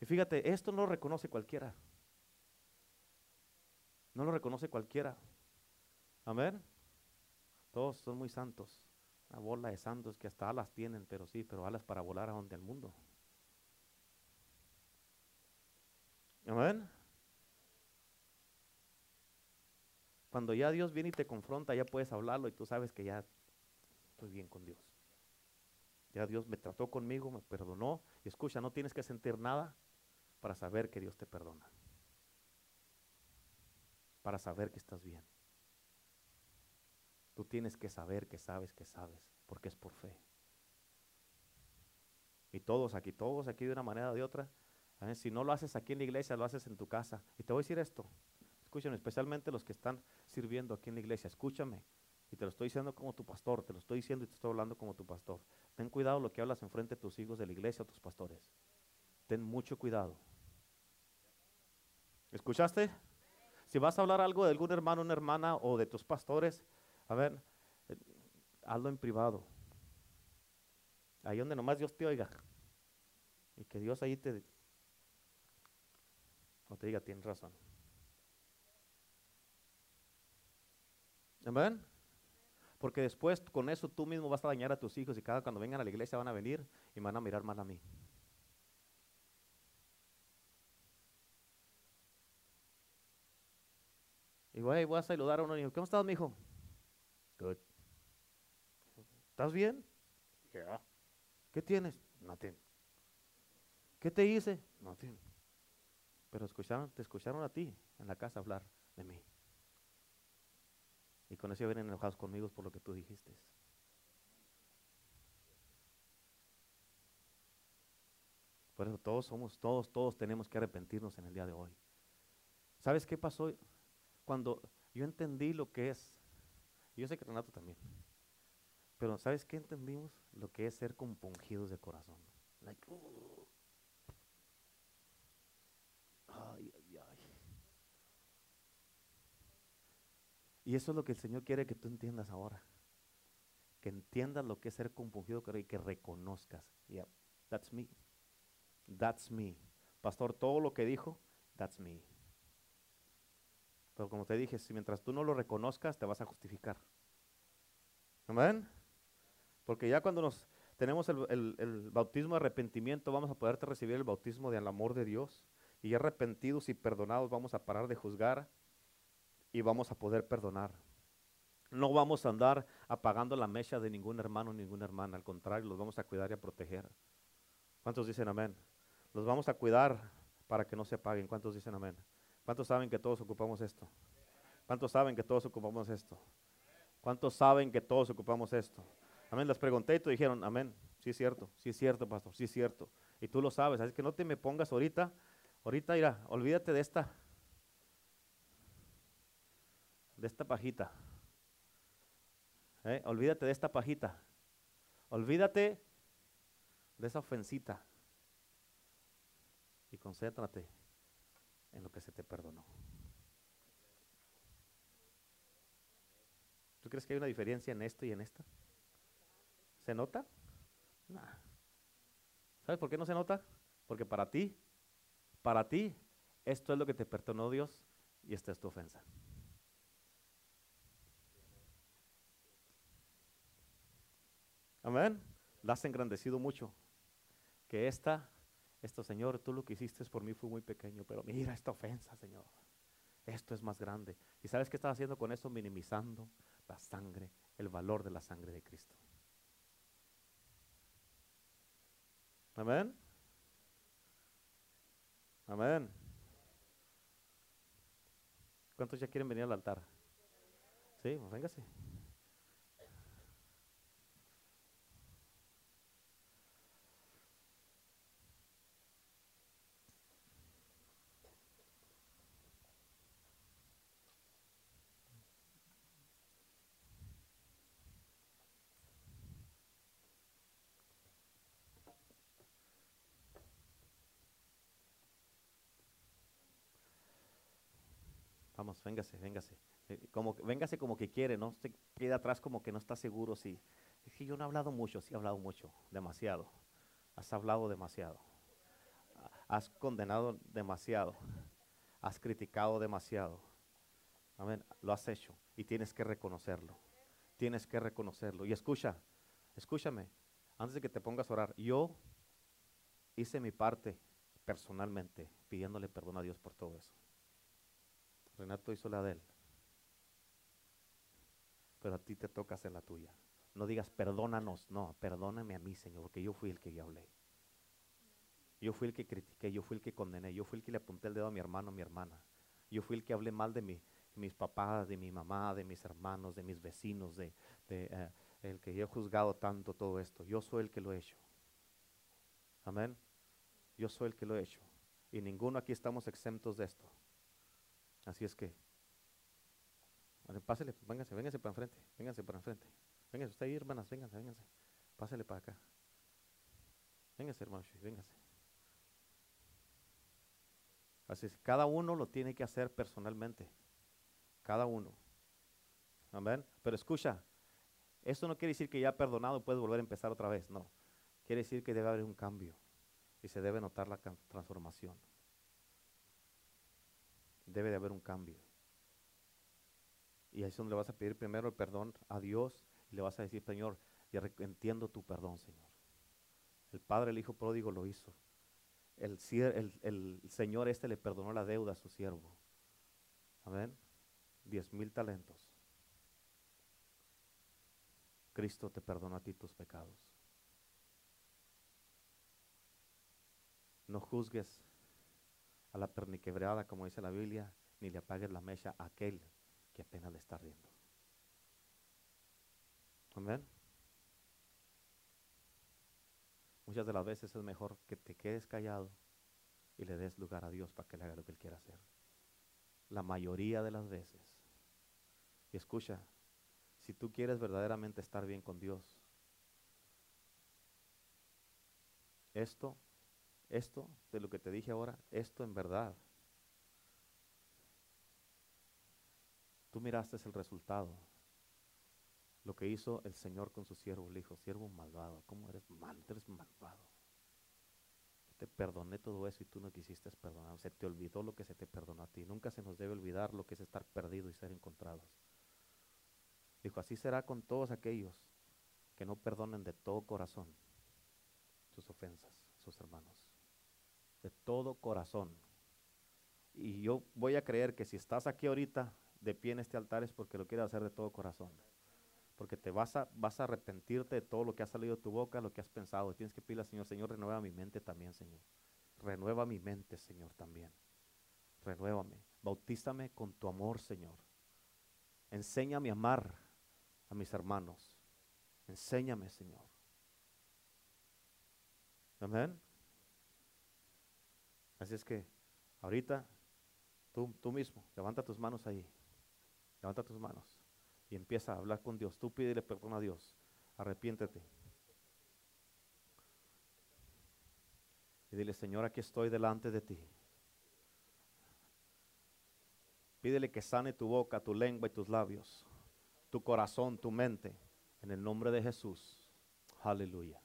Speaker 1: Y fíjate, esto no lo reconoce cualquiera. No lo reconoce cualquiera. Amén. Todos son muy santos. Una bola de santos que hasta alas tienen, pero sí, pero alas para volar a donde al mundo. Amén. Cuando ya Dios viene y te confronta, ya puedes hablarlo y tú sabes que ya estoy bien con Dios. Ya Dios me trató conmigo, me perdonó. Y escucha, no tienes que sentir nada para saber que Dios te perdona. Para saber que estás bien. Tú tienes que saber que sabes que sabes, porque es por fe. Y todos aquí, todos aquí de una manera o de otra. Si no lo haces aquí en la iglesia, lo haces en tu casa. Y te voy a decir esto. escúchame, especialmente los que están sirviendo aquí en la iglesia, escúchame. Y te lo estoy diciendo como tu pastor, te lo estoy diciendo y te estoy hablando como tu pastor. Ten cuidado lo que hablas enfrente de tus hijos de la iglesia o tus pastores. Ten mucho cuidado. ¿Escuchaste? Si vas a hablar algo de algún hermano, una hermana o de tus pastores, a ver, eh, hazlo en privado. Ahí donde nomás Dios te oiga. Y que Dios ahí te, no te diga, tienes razón. Amén. Porque después con eso tú mismo vas a dañar a tus hijos y cada cuando vengan a la iglesia van a venir y van a mirar mal a mí. Y voy, voy a saludar a uno y digo, ¿cómo estás, mi hijo? Good. ¿Estás bien? Yeah. ¿Qué tienes? Nothing. ¿Qué te hice? Nothing. Pero escucharon, te escucharon a ti en la casa hablar de mí. Y con eso vienen enojados conmigo por lo que tú dijiste. Por eso todos somos, todos, todos tenemos que arrepentirnos en el día de hoy. ¿Sabes qué pasó? Cuando yo entendí lo que es, yo sé que Renato también, pero ¿sabes qué entendimos? Lo que es ser compungidos de corazón. Uh. ay, Y eso es lo que el Señor quiere que tú entiendas ahora. Que entiendas lo que es ser compungido y que reconozcas. Yeah, that's me. That's me. Pastor, todo lo que dijo, that's me. Pero como te dije, si mientras tú no lo reconozcas, te vas a justificar. Amén. Porque ya cuando nos tenemos el, bautismo de arrepentimiento, vamos a poderte recibir el bautismo del amor de Dios. Y arrepentidos y perdonados, vamos a parar de juzgar y vamos a poder perdonar. No vamos a andar apagando la mecha de ningún hermano, ninguna hermana. Al contrario, los vamos a cuidar y a proteger. ¿Cuántos dicen amén? Los vamos a cuidar para que no se apaguen. ¿Cuántos dicen amén? ¿Cuántos saben que todos ocupamos esto? ¿Cuántos saben que todos ocupamos esto? ¿Cuántos saben que todos ocupamos esto? Amén. Les pregunté y te dijeron, amén. Sí es cierto, sí es cierto, pastor, sí es cierto. Y tú lo sabes. Así que no te me pongas ahorita, ahorita, mira, olvídate de esta de esta pajita. ¿Eh? Olvídate de esta pajita. Olvídate de esa ofensita. Y concéntrate en lo que se te perdonó. ¿Tú crees que hay una diferencia en esto y en esta? ¿Se nota? ¿Sabes por qué no se nota? Porque para ti, para ti, esto es lo que te perdonó Dios y esta es tu ofensa. Amén. La has engrandecido mucho. Que esta, esto, Señor, tú lo que hiciste por mí fue muy pequeño, pero mira esta ofensa, Señor. Esto es más grande. ¿Y sabes qué estás haciendo con eso? Minimizando la sangre, el valor de la sangre de Cristo. Amén. Amén. ¿Cuántos ya quieren venir al altar? Sí, pues véngase. Vamos, véngase, véngase. Eh, como, véngase como que quiere, no se queda atrás como que no está seguro si. Es que yo no he hablado mucho, sí he hablado mucho, demasiado. Has hablado demasiado. Has condenado demasiado. Has criticado demasiado. Amén. Lo has hecho y tienes que reconocerlo. Tienes que reconocerlo. Y escucha, escúchame, antes de que te pongas a orar, yo hice mi parte personalmente pidiéndole perdón a Dios por todo eso. Renato hizo la de él. Pero a ti te toca hacer la tuya. No digas perdónanos, no, perdóname a mí, Señor, porque yo fui el que yo hablé. Yo fui el que critiqué, yo fui el que condené, yo fui el que le apunté el dedo a mi hermano, a mi hermana. Yo fui el que hablé mal de, mi, mis papás, de mi mamá, de mis hermanos, de mis vecinos, de, eh, el que yo he juzgado tanto todo esto. Yo soy el que lo he hecho. Amén. Yo soy el que lo he hecho. Y ninguno aquí estamos exentos de esto. Así es que, pásele, véngase, véngase para enfrente, véngase para enfrente. Véngase usted ahí, hermanas, véngase, véngase. Pásele para acá. Véngase, hermano, véngase. Así es, cada uno lo tiene que hacer personalmente. Cada uno. Amén. Pero escucha, esto no quiere decir que ya perdonado puedes volver a empezar otra vez. No. Quiere decir que debe haber un cambio y se debe notar la transformación. Debe de haber un cambio. Y ahí es donde le vas a pedir primero el perdón a Dios y le vas a decir, Señor, entiendo tu perdón, Señor. El Padre, el Hijo pródigo lo hizo. El, el, Señor este le perdonó la deuda a su siervo. Amén. Diez mil talentos. Cristo te perdonó a ti tus pecados. No juzgues a la perniquebrada, como dice la Biblia, ni le apagues la mecha a aquel que apenas le está riendo. Amén. Muchas de las veces es mejor que te quedes callado y le des lugar a Dios para que le haga lo que Él quiera hacer. La mayoría de las veces. Y escucha, si tú quieres verdaderamente estar bien con Dios, esto, esto de lo que te dije ahora, esto en verdad, tú miraste el resultado lo que hizo el Señor con su siervo, le dijo, siervo malvado, ¿cómo eres malo? Eres malvado. Te perdoné todo eso y tú no quisiste perdonar. Se te olvidó lo que se te perdonó a ti. Nunca se nos debe olvidar lo que es estar perdido y ser encontrados. Dijo, así será con todos aquellos que no perdonen de todo corazón sus ofensas, sus hermanos. De todo corazón. Y yo voy a creer que si estás aquí ahorita de pie en este altar es porque lo quieres hacer de todo corazón porque te vas a, vas a arrepentirte de todo lo que ha salido de tu boca, lo que has pensado. Tienes que pedirle al Señor, Señor, renueva mi mente también, Señor. Renueva mi mente, Señor, también. Renuévame. Bautízame con tu amor, Señor. Enséñame a amar a mis hermanos. Enséñame, Señor. Amén. Así es que ahorita tú, tú mismo, levanta tus manos ahí. Levanta tus manos y empieza a hablar con Dios. Tú pídele perdón a Dios. Arrepiéntete. Y dile, Señor, aquí estoy delante de ti. Pídele que sane tu boca, tu lengua y tus labios, tu corazón, tu mente, en el nombre de Jesús. Aleluya.